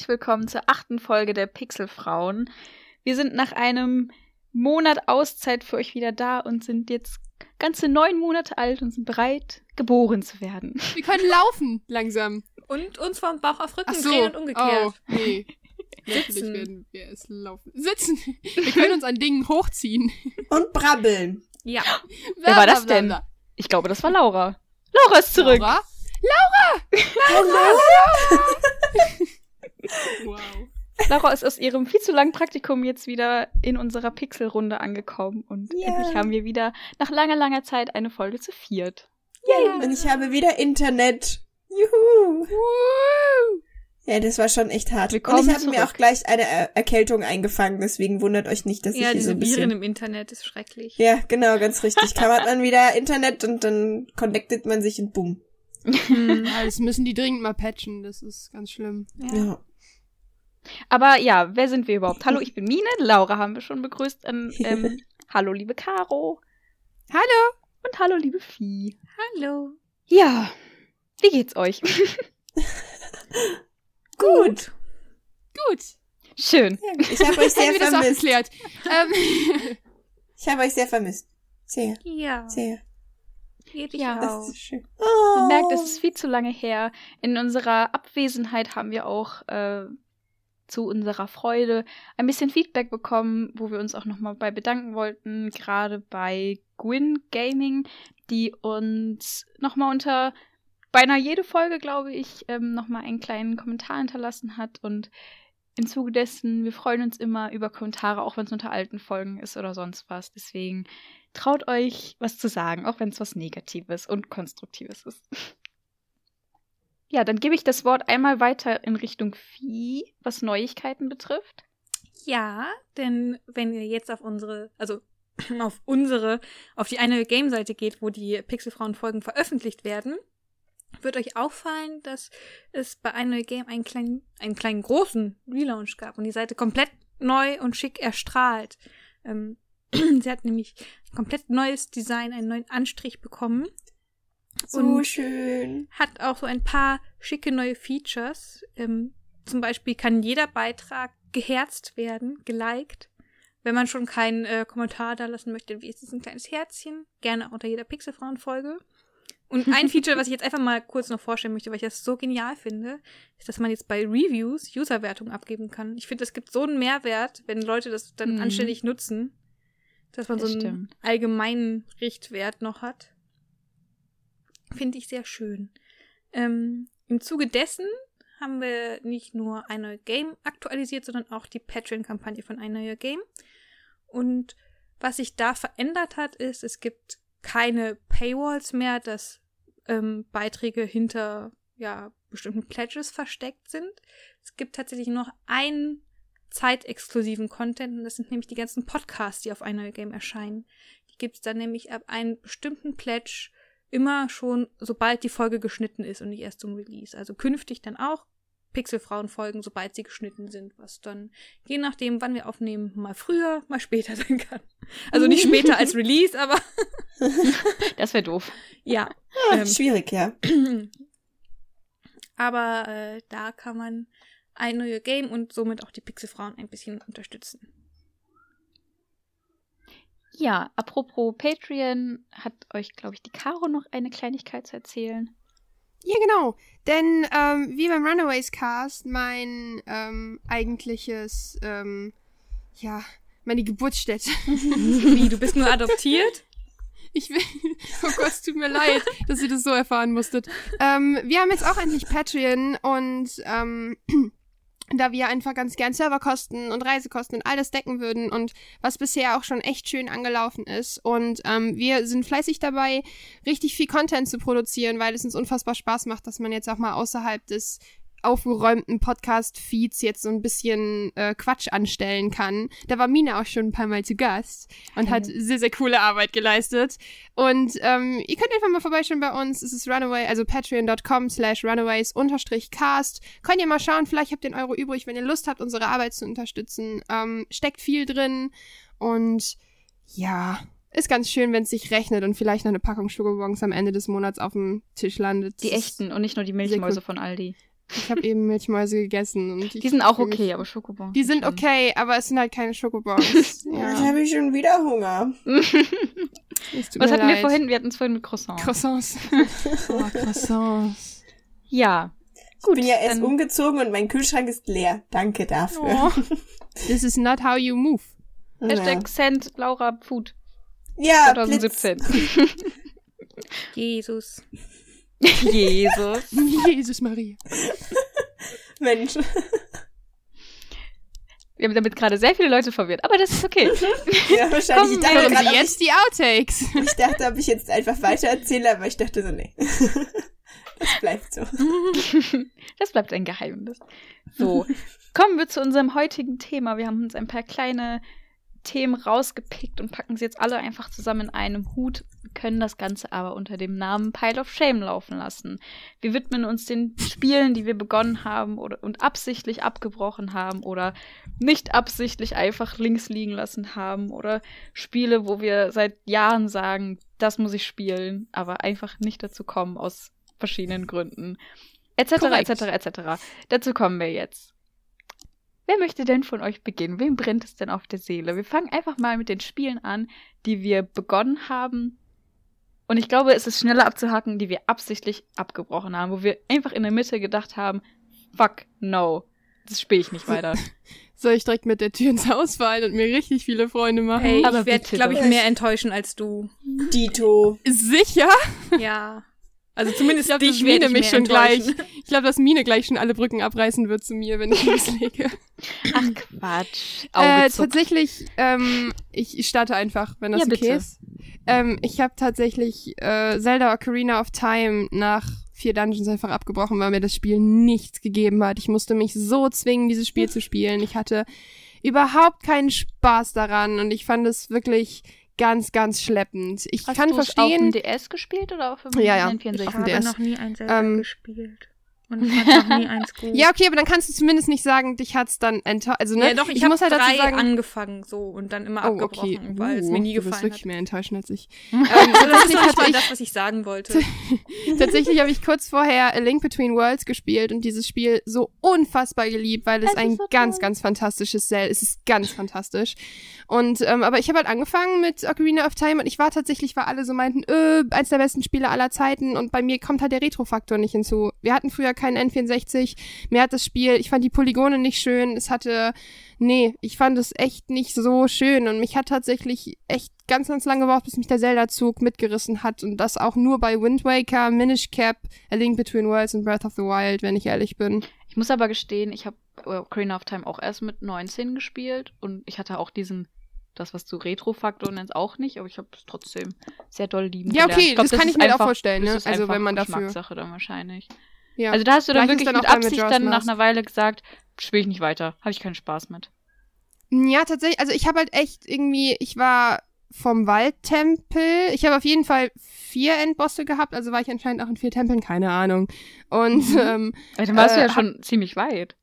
Herzlich willkommen zur achten Folge der Pixelfrauen. Wir sind nach einem Monat Auszeit für euch wieder da und sind jetzt ganze neun Monate alt und sind bereit, geboren zu werden. Wir können laufen langsam. Und uns vom Bauch auf Rücken Ach so. drehen und umgekehrt. Oh, nee. Natürlich Sitzen. werden wir es laufen. Sitzen. Wir können uns an Dingen hochziehen. Und brabbeln. Ja. Wer war das denn? Ich glaube, das war Laura. Laura ist zurück. Laura? Hallo? Wow. Laura ist aus ihrem viel zu langen Praktikum jetzt wieder in unserer Pixelrunde angekommen und Ja. endlich haben wir wieder nach langer, langer Zeit eine Folge zu viert. Und ich habe wieder Internet. Juhu. Woo. Ja, das war schon echt hart. Willkommen und ich habe mir auch gleich eine er Erkältung eingefangen, deswegen wundert euch nicht, dass ich Ja, hier so diese ein Viren bisschen... im Internet ist schrecklich. Ja, genau, ganz richtig. Kann man wieder Internet und dann connectet man sich und bumm. Hm. Das müssen die dringend mal patchen. Das ist ganz schlimm. Ja. Ja. Aber ja, wer sind wir überhaupt? Hallo, ich bin Mine. Laura haben wir schon begrüßt. Ähm, ähm, hallo, liebe Caro. Hallo. Und hallo, liebe Vieh. Hallo. Ja, wie geht's euch? Gut. Gut. Schön. Ich habe euch sehr vermisst. Ähm, Ich habe euch sehr vermisst. Sehr, Ja. sehr. Ich Ja. Das ist schön. Man Oh. merkt, es ist viel zu lange her. In unserer Abwesenheit haben wir auch äh, zu unserer Freude ein bisschen Feedback bekommen, wo wir uns auch nochmal bei bedanken wollten, gerade bei Gwyn Gaming, die uns nochmal unter beinahe jede Folge, glaube ich, ähm, nochmal einen kleinen Kommentar hinterlassen hat. Und im Zuge dessen, wir freuen uns immer über Kommentare, auch wenn es unter alten Folgen ist oder sonst was. Deswegen traut euch, was zu sagen, auch wenn es was Negatives und Konstruktives ist. Ja, dann gebe ich das Wort einmal weiter in Richtung Vieh, was Neuigkeiten betrifft. Ja, denn wenn ihr jetzt auf unsere, also auf unsere, auf die eine Game-Seite geht, wo die Pixelfrauen-Folgen veröffentlicht werden, wird euch auffallen, dass es bei einer Game einen kleinen, einen kleinen großen Relaunch gab und die Seite komplett neu und schick erstrahlt. Ähm, sie hat nämlich ein komplett neues Design, einen neuen Anstrich bekommen So und schön. hat auch so ein paar schicke neue Features. Ähm, zum Beispiel kann jeder Beitrag geherzt werden, geliked. Wenn man schon keinen äh, Kommentar da lassen möchte, wie ist es ein kleines Herzchen? Gerne unter jeder Pixelfrauen-Folge. Und ein Feature, was ich jetzt einfach mal kurz noch vorstellen möchte, weil ich das so genial finde, ist, dass man jetzt bei Reviews Userwertung abgeben kann. Ich finde, es gibt so einen Mehrwert, wenn Leute das dann Mhm. anständig nutzen, dass man Das so einen stimmt. allgemeinen Richtwert noch hat. Finde ich sehr schön. Ähm, Im Zuge dessen haben wir nicht nur ein neues Game aktualisiert, sondern auch die Patreon-Kampagne von ein neuer Game. Und was sich da verändert hat, ist, es gibt keine Paywalls mehr, dass ähm, Beiträge hinter ja, bestimmten Pledges versteckt sind. Es gibt tatsächlich noch einen zeitexklusiven Content und das sind nämlich die ganzen Podcasts, die auf ein neues Game erscheinen. Die gibt es dann nämlich ab einem bestimmten Pledge immer schon, sobald die Folge geschnitten ist und nicht erst zum Release. Also künftig dann auch Pixelfrauen-Folgen, sobald sie geschnitten sind, was dann, je nachdem, wann wir aufnehmen, mal früher, mal später sein kann. Also nicht später als Release, aber Das wäre doof. ja. Ah, Ähm, schwierig, ja. aber äh, da kann man ein neues Game und somit auch die Pixelfrauen ein bisschen unterstützen. Ja, apropos Patreon, hat euch, glaube ich, die Caro noch eine Kleinigkeit zu erzählen. Ja, genau. Denn ähm, wie beim Runaways Cast mein ähm, eigentliches, ähm, ja, meine Geburtsstätte. Wie, du bist nur adoptiert? Ich will. Oh Gott, es tut mir leid, dass ihr das so erfahren musstet. Ähm, wir haben jetzt auch endlich Patreon und ähm, da wir einfach ganz gern Serverkosten und Reisekosten und all das decken würden und was bisher auch schon echt schön angelaufen ist. Und ähm, wir sind fleißig dabei, richtig viel Content zu produzieren, weil es uns unfassbar Spaß macht, dass man jetzt auch mal außerhalb des aufgeräumten Podcast-Feeds jetzt so ein bisschen äh, Quatsch anstellen kann. Da war Mina auch schon ein paar Mal zu Gast und hat sehr, sehr coole Arbeit geleistet. Und ähm, ihr könnt einfach mal vorbeischauen bei uns. Es ist Runaway, also patreon.com slash runaways unterstrich cast. Könnt ihr mal schauen, vielleicht habt ihr einen Euro übrig, wenn ihr Lust habt, unsere Arbeit zu unterstützen. Ähm, steckt viel drin und ja, ist ganz schön, wenn es sich rechnet und vielleicht noch eine Packung Schokobons am Ende des Monats auf dem Tisch landet. Die echten und nicht nur die Milchmäuse von Aldi. Ich habe eben Milchmäuse gegessen. Und ich Die sind auch fühl mich- okay, aber Schokobons. Die sind schon. okay, aber es sind halt keine Schokobons. Jetzt ja, habe ich schon wieder Hunger. Was hatten wir leid. vorhin? Wir hatten es vorhin mit Croissant. Croissants. oh, Croissants. ja. ich bin ja erst umgezogen und mein Kühlschrank ist leer. Danke dafür. Oh. This is not how you move. Hashtag Cent Laura Food Ja, ja Blitz. 2017. Jesus. Jesus. Jesus Maria. Mensch. Wir haben damit gerade sehr viele Leute verwirrt, aber das ist okay. Ja, wahrscheinlich. Kommen ich dachte, Sie ob jetzt die Outtakes. ich, ich dachte, ob ich jetzt einfach weiter erzähle, aber ich dachte so, nee. Das bleibt so. Das bleibt ein Geheimnis. So, kommen wir zu unserem heutigen Thema. Wir haben uns ein paar kleine Themen rausgepickt und packen sie jetzt alle einfach zusammen in einem Hut, können das Ganze aber unter dem Namen Pile of Shame laufen lassen. Wir widmen uns den Spielen, die wir begonnen haben oder, und absichtlich abgebrochen haben oder nicht absichtlich einfach links liegen lassen haben oder Spiele, wo wir seit Jahren sagen, das muss ich spielen, aber einfach nicht dazu kommen aus verschiedenen Gründen. Etc. Etc. etc. Dazu kommen wir jetzt. Wer möchte denn von euch beginnen? Wem brennt es denn auf der Seele? Wir fangen einfach mal mit den Spielen an, die wir begonnen haben. Und ich glaube, es ist schneller abzuhaken, die wir absichtlich abgebrochen haben, wo wir einfach in der Mitte gedacht haben, fuck, no, das spiele ich nicht weiter. Soll ich direkt mit der Tür ins Haus fallen und mir richtig viele Freunde machen? Ey, Aber ich werde, glaube ich, mehr enttäuschen als du. Dito. Sicher? Ja. Also zumindest Ich glaub, dich Mine ich mich schon gleich. Ich glaube, dass Mine gleich schon alle Brücken abreißen wird zu mir, wenn ich loslege. Ach Quatsch. Äh, tatsächlich, ähm, ich, ich starte einfach, wenn das Ja, okay bitte. ist. Ähm, ich habe tatsächlich äh, Zelda Ocarina of Time nach vier Dungeons einfach abgebrochen, weil mir das Spiel nichts gegeben hat. Ich musste mich so zwingen, dieses Spiel zu spielen. Ich hatte überhaupt keinen Spaß daran und ich fand es wirklich ganz, ganz schleppend. Ich Hast kann du's auf dem verstehen. DS gespielt oder auf dem Ja, ja. N64? Auf dem DS. nie ein Zelda Ähm, gespielt. Und ich fand noch nie eins gut. Ja, okay, aber dann kannst du zumindest nicht sagen, dich hat's dann enttäuscht. Also, ne? ja, doch, ich, ich habe muss halt drei dazu sagen, angefangen so und dann immer Oh, abgebrochen, okay. weil es Uh, mir nie Du wirst gefallen wirklich hat. mehr enttäuschen als ich. Ähm, das ist tatsächlich noch nicht hatte mal ich, das, was ich sagen wollte. tatsächlich habe ich kurz vorher A Link Between Worlds gespielt und dieses Spiel so unfassbar geliebt, weil es Es ist ein so ganz, toll. ganz fantastisches Cell. Es ist ganz fantastisch. Und ähm, aber ich habe halt angefangen mit Ocarina of Time und ich war tatsächlich, weil alle so meinten, äh, eins der besten Spiele aller Zeiten und bei mir kommt halt der Retro-Faktor nicht hinzu. Wir hatten früher keinen N64, mir hat das Spiel, ich fand die Polygone nicht schön, es hatte, nee, ich fand es echt nicht so schön. Und mich hat tatsächlich echt ganz, ganz lange gebraucht, bis mich der Zelda-Zug mitgerissen hat. Und das auch nur bei Wind Waker, Minish Cap, A Link Between Worlds und Breath of the Wild, wenn ich ehrlich bin. Ich muss aber gestehen, ich habe Ocarina of Time auch erst mit 19 gespielt. Und ich hatte auch diesen, das was du Retro-Faktor nennst, auch nicht, aber ich habe es trotzdem sehr doll lieben Ja, okay, glaub, das kann ist ich mir auch einfach- vorstellen, das ne? ist Also, wenn man dafür- Geschmackssache dann wahrscheinlich. Ja. Also da hast du dann Gleich wirklich dann mit Absicht dann nach einer Weile gesagt, spiele ich nicht weiter, habe ich keinen Spaß mit. Ja, tatsächlich. Also ich habe halt echt irgendwie, ich war vom Waldtempel. Ich habe auf jeden Fall vier Endbosse gehabt, also war ich anscheinend auch in vier Tempeln, keine Ahnung. Und Mhm. ähm, Aber dann warst du Äh, ja schon ziemlich weit.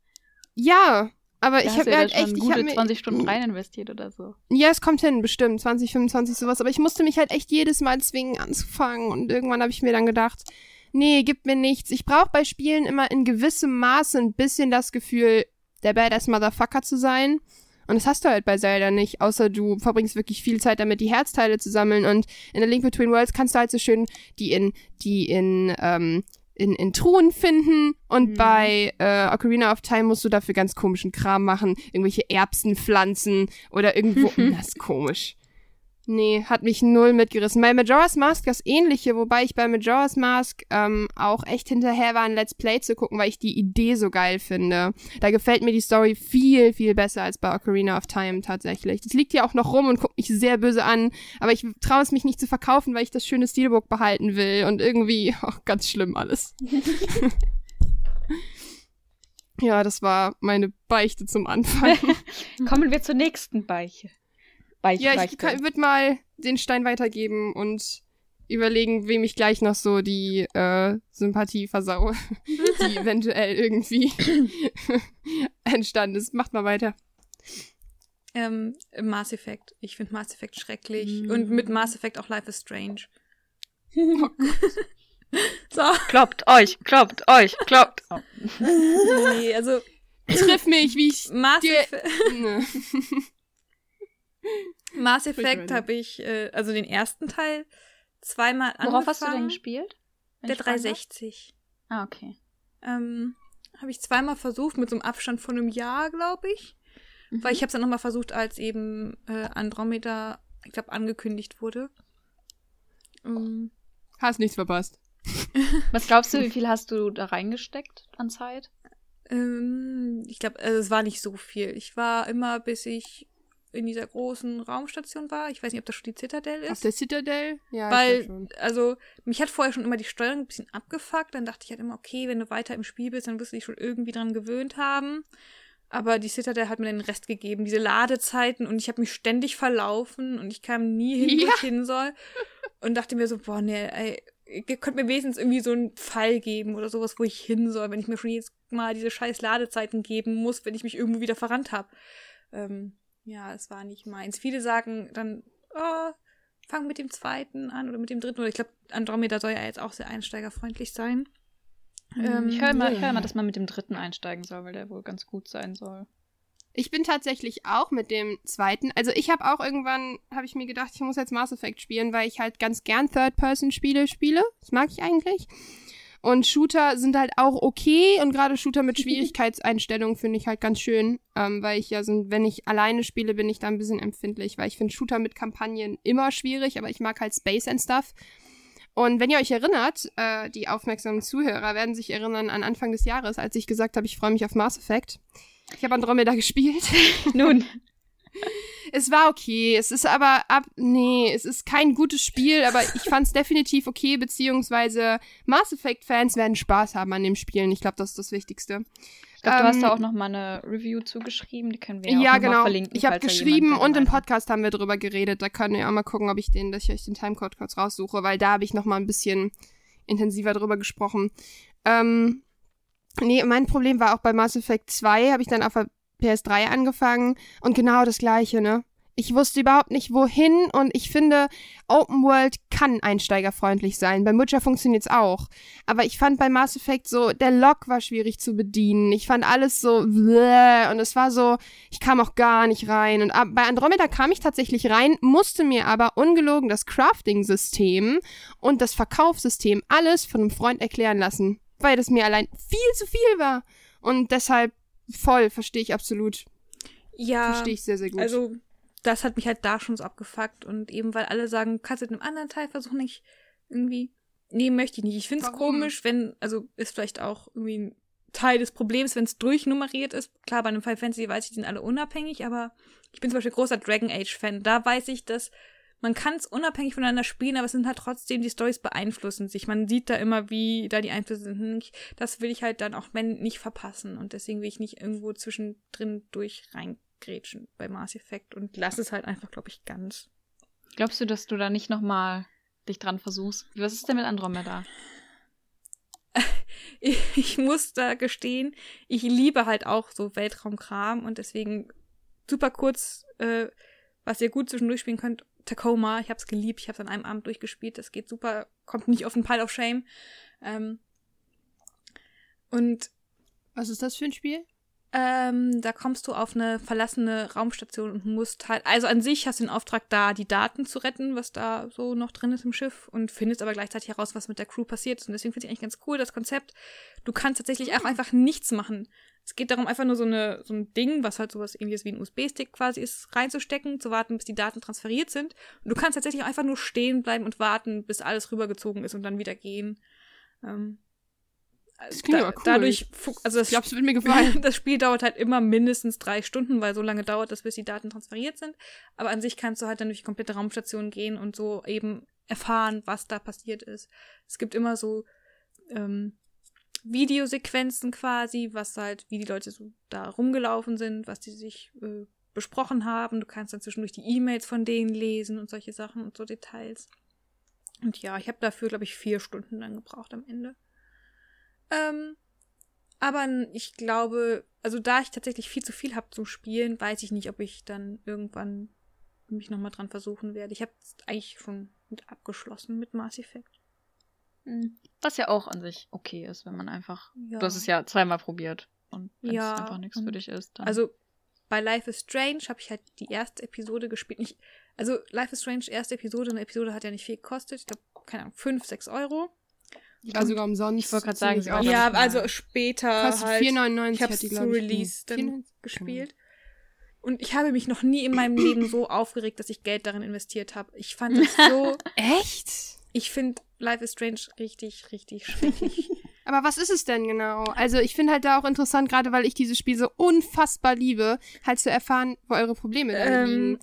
ja, aber Da ich habe du ja halt echt, ich gute habe mir 20 Stunden rein investiert oder so. Ja, es kommt hin, bestimmt 20, 25 sowas. Aber ich musste mich halt echt jedes Mal zwingen anzufangen und irgendwann habe ich mir dann gedacht, nee, gib mir nichts. Ich brauche bei Spielen immer in gewissem Maße ein bisschen das Gefühl, der Badass Motherfucker zu sein. Und das hast du halt bei Zelda nicht, außer du verbringst wirklich viel Zeit damit, die Herzteile zu sammeln. Und in der Link Between Worlds kannst du halt so schön die in, die in, ähm, in, in Truhen finden. Und Mhm. bei äh, Ocarina of Time musst du dafür ganz komischen Kram machen. Irgendwelche Erbsen pflanzen oder irgendwo. das ist komisch. Nee, hat mich null mitgerissen. Bei Majora's Mask das ähnliche, wobei ich bei Majora's Mask ähm, auch echt hinterher war, ein Let's Play zu gucken, weil ich die Idee so geil finde. Da gefällt mir die Story viel, viel besser als bei Ocarina of Time tatsächlich. Das liegt hier auch noch rum und guckt mich sehr böse an, aber ich traue es mich nicht zu verkaufen, weil ich das schöne Steelbook behalten will und irgendwie, auch ganz schlimm alles. ja, das war meine Beichte zum Anfang. Kommen wir zur nächsten Beiche. Ja, ich würde mal den Stein weitergeben und überlegen, wem ich gleich noch so die äh, Sympathie versaue, die eventuell irgendwie entstanden ist. Macht mal weiter. Ähm, Mass Effect. Ich finde Mass Effect schrecklich. Mm. Und mit Mass Effect auch Life is Strange. Oh so. Kloppt euch, kloppt euch, kloppt. Oh. nee, also Triff mich, wie ich Mass. Effect. Mass Effect habe ich, äh, also den ersten Teil, zweimal angefangen. Worauf hast du denn gespielt? Der ich fragen darf? 360. Ah, okay. Ähm, habe ich zweimal versucht, mit so einem Abstand von einem Jahr, glaube ich. Mhm. Weil ich habe es dann nochmal versucht, als eben äh, Andromeda, ich glaube, angekündigt wurde. Ähm, Hast nichts verpasst. Was glaubst du, wie viel hast du da reingesteckt an Zeit? ähm, ich glaube, also es war nicht so viel. Ich war immer, bis ich in dieser großen Raumstation war. Ich weiß nicht, ob das schon die Zitadelle ist. Auf der Citadel? Ja, Weil, also, mich hat vorher schon immer die Steuerung ein bisschen abgefuckt. Dann dachte ich halt immer, okay, wenn du weiter im Spiel bist, dann wirst du dich schon irgendwie dran gewöhnt haben. Aber die Citadel hat mir den Rest gegeben, diese Ladezeiten und ich habe mich ständig verlaufen und ich kam nie hin, wo Ja. ich hin soll. Und dachte mir so, boah, nee, ey, ihr könnt mir wenigstens irgendwie so einen Pfeil geben oder sowas, wo ich hin soll, wenn ich mir schon jetzt mal diese scheiß Ladezeiten geben muss, wenn ich mich irgendwo wieder verrannt habe. Ähm, ja, es war nicht meins. Viele sagen dann, oh, fang mit dem zweiten an oder mit dem dritten. Oder ich glaube, Andromeda soll ja jetzt auch sehr einsteigerfreundlich sein. Ähm, ich höre immer, ja. hör immer, dass man mit dem dritten einsteigen soll, weil der wohl ganz gut sein soll. Ich bin tatsächlich auch mit dem zweiten. Also ich habe auch irgendwann, habe ich mir gedacht, ich muss jetzt Mass Effect spielen, weil ich halt ganz gern Third-Person-Spiele spiele. Das mag ich eigentlich. Und Shooter sind halt auch okay und gerade Shooter mit Schwierigkeitseinstellungen finde ich halt ganz schön, ähm, weil ich ja so, wenn ich alleine spiele, bin ich da ein bisschen empfindlich, weil ich finde Shooter mit Kampagnen immer schwierig, aber ich mag halt Space and Stuff. Und wenn ihr euch erinnert, äh, die aufmerksamen Zuhörer werden sich erinnern an Anfang des Jahres, als ich gesagt habe, ich freue mich auf Mass Effect. Ich habe Andromeda gespielt. Nun, Es war okay. Es ist aber ab. Nee, es ist kein gutes Spiel, aber ich fand es definitiv okay, beziehungsweise Mass Effect-Fans werden Spaß haben an dem Spielen. Ich glaube, das ist das Wichtigste. ich glaube, du hast Ähm, da auch noch mal eine Review zugeschrieben, die können wir ja, Ja, auch noch mal genau. verlinken. Ich habe geschrieben und im Podcast haben wir drüber geredet. Da könnt ihr auch mal gucken, ob ich den, dass ich euch den Timecode kurz raussuche, weil da habe ich noch mal ein bisschen intensiver drüber gesprochen. Ähm, nee, mein Problem war auch bei Mass Effect 2, habe ich dann auf der PS3 angefangen und genau das gleiche, ne? Ich wusste überhaupt nicht, wohin und ich finde, Open World kann einsteigerfreundlich sein. Bei Witcher funktioniert's auch. Aber ich fand bei Mass Effect so, der Lock war schwierig zu bedienen. Ich fand alles so, bläh, und es war so, ich kam auch gar nicht rein. Und bei Andromeda kam ich tatsächlich rein, musste mir aber ungelogen das Crafting-System und das Verkaufssystem alles von einem Freund erklären lassen, weil das mir allein viel zu viel war. Und deshalb voll, verstehe ich absolut. Ja, Verstehe ich sehr, sehr gut. also das hat mich halt da schon so abgefuckt und eben weil alle sagen, kannst du in einem anderen Teil versuchen, nicht irgendwie. Nee, möchte ich nicht. Ich finde es komisch, wenn, also ist vielleicht auch irgendwie ein Teil des Problems, wenn es durchnummeriert ist. Klar, bei einem Final Fantasy weiß ich, die sind alle unabhängig, aber ich bin zum Beispiel großer Dragon Age-Fan. Da weiß ich, dass man kann es unabhängig voneinander spielen, aber es sind halt trotzdem, die Stories beeinflussen sich. Man sieht da immer, wie da die Einflüsse sind. Das will ich halt dann auch wenn nicht verpassen. Und deswegen will ich nicht irgendwo zwischendrin durch reingrätschen bei Mass Effect und lass es halt einfach, glaube ich, ganz. Glaubst du, dass du da nicht noch mal dich dran versuchst? Was ist denn mit Andromeda? Ich, ich muss da gestehen, ich liebe halt auch so Weltraumkram und deswegen super kurz, äh, was ihr gut zwischendurch spielen könnt, Tacoma. Ich hab's geliebt, ich hab's an einem Abend durchgespielt. Das geht super, kommt nicht auf den Pile of Shame. Ähm, und Was ist das für ein Spiel? Ähm, da kommst du auf eine verlassene Raumstation und musst halt, also an sich hast du den Auftrag, da die Daten zu retten, was da so noch drin ist im Schiff und findest aber gleichzeitig heraus, was mit der Crew passiert ist. Und deswegen finde ich eigentlich ganz cool, das Konzept. Du kannst tatsächlich auch einfach nichts machen. Es geht darum, einfach nur so, eine, so ein Ding, was halt sowas ähnliches wie ein USB-Stick quasi ist, reinzustecken, zu warten, bis die Daten transferiert sind. Und du kannst tatsächlich auch einfach nur stehen bleiben und warten, bis alles rübergezogen ist und dann wieder gehen. Ähm, Das klingt aber cool. Dadurch, also das Ich glaube, es wird mir gefallen. das Spiel dauert halt immer mindestens drei Stunden, weil so lange dauert das, bis die Daten transferiert sind. Aber an sich kannst du halt dann durch die komplette Raumstation gehen und so eben erfahren, was da passiert ist. Es gibt immer so ähm, Videosequenzen quasi, was halt, wie die Leute so da rumgelaufen sind, was die sich äh, besprochen haben. Du kannst dann zwischendurch die E-Mails von denen lesen und solche Sachen und so Details. Und ja, ich habe dafür, glaube ich, vier Stunden dann gebraucht am Ende. Ähm, aber ich glaube, also da ich tatsächlich viel zu viel habe zum Spielen, weiß ich nicht, ob ich dann irgendwann mich nochmal dran versuchen werde. Ich habe eigentlich schon mit abgeschlossen mit Mass Effect. Hm. Was ja auch an sich okay ist, wenn man einfach. Ja. Du hast es ja zweimal probiert. Und wenn Ja, es einfach nichts für dich ist, dann. Also bei Life is Strange habe ich halt die erste Episode gespielt. Nicht, also Life is Strange, erste Episode. Eine Episode hat ja nicht viel gekostet. Ich glaube, keine Ahnung, 5, 6 Euro. War sogar umsonst. Ich wollte gerade sagen, war, auch. ja, ich, mal- also später Kostet halt. 4,99 ich habe die, zu ich, Release dann 4,99. gespielt. Und ich habe mich noch nie in meinem Leben so aufgeregt, dass ich Geld darin investiert habe. Ich fand es so. Echt? Ich finde Life is Strange richtig, richtig schrecklich. Aber was ist es denn genau? Also ich finde halt da auch interessant, gerade weil ich dieses Spiel so unfassbar liebe, halt zu erfahren, wo eure Probleme Ähm, liegen.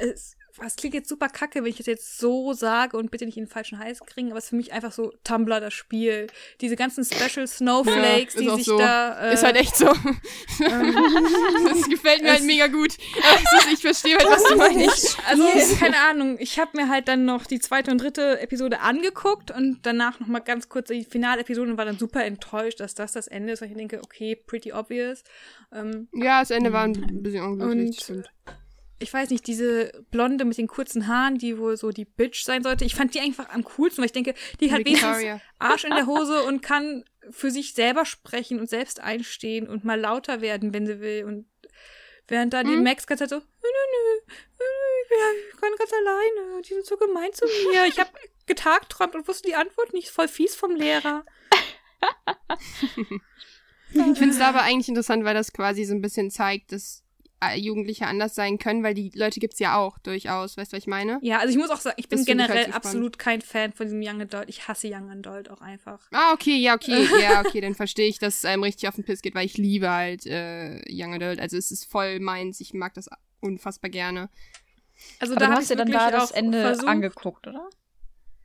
es, es klingt jetzt super kacke, wenn ich das jetzt so sage und bitte nicht in den falschen Hals kriegen, aber es ist für mich einfach so Tumblr das Spiel. Diese ganzen Special Snowflakes, Ja, ist die sich so. da. Äh, ist halt echt so. ähm, das gefällt mir halt mega gut. Ist, ich verstehe halt, was du meinst. Also, keine Ahnung, ich habe mir halt dann noch die zweite und dritte Episode angeguckt und danach noch mal ganz kurz die Finalepisode und war dann super enttäuscht, dass das das Ende ist, weil ich denke, okay, pretty obvious. Ähm, Ja, das Ende war ein bisschen unglücklich. Und- stimmt. Ich weiß nicht, diese Blonde mit den kurzen Haaren, die wohl so die Bitch sein sollte, ich fand die einfach am coolsten, weil ich denke, die hat wenigstens Victoria. Arsch in der Hose und kann für sich selber sprechen und selbst einstehen und mal lauter werden, wenn sie will. Und während da die Mhm. Max ganz halt so, nö, nö, nö, ich bin ganz alleine die sind so gemein zu mir. Ich habe getagträumt und wusste die Antwort nicht, voll fies vom Lehrer. Ich finde es aber eigentlich interessant, weil das quasi so ein bisschen zeigt, dass Jugendliche anders sein können, weil die Leute gibt's ja auch durchaus. Weißt du, was ich meine? Ja, also ich muss auch sagen, ich bin ich halt generell spannend. absolut kein Fan von diesem Young Adult. Ich hasse Young Adult auch einfach. Ah, okay, ja, okay, ja, okay, dann verstehe ich, dass es einem richtig auf den Piss geht, weil ich liebe halt äh, Young Adult. Also es ist voll meins, ich mag das unfassbar gerne. Also Aber da du hast ich dir dann da das Ende versucht, angeguckt, oder?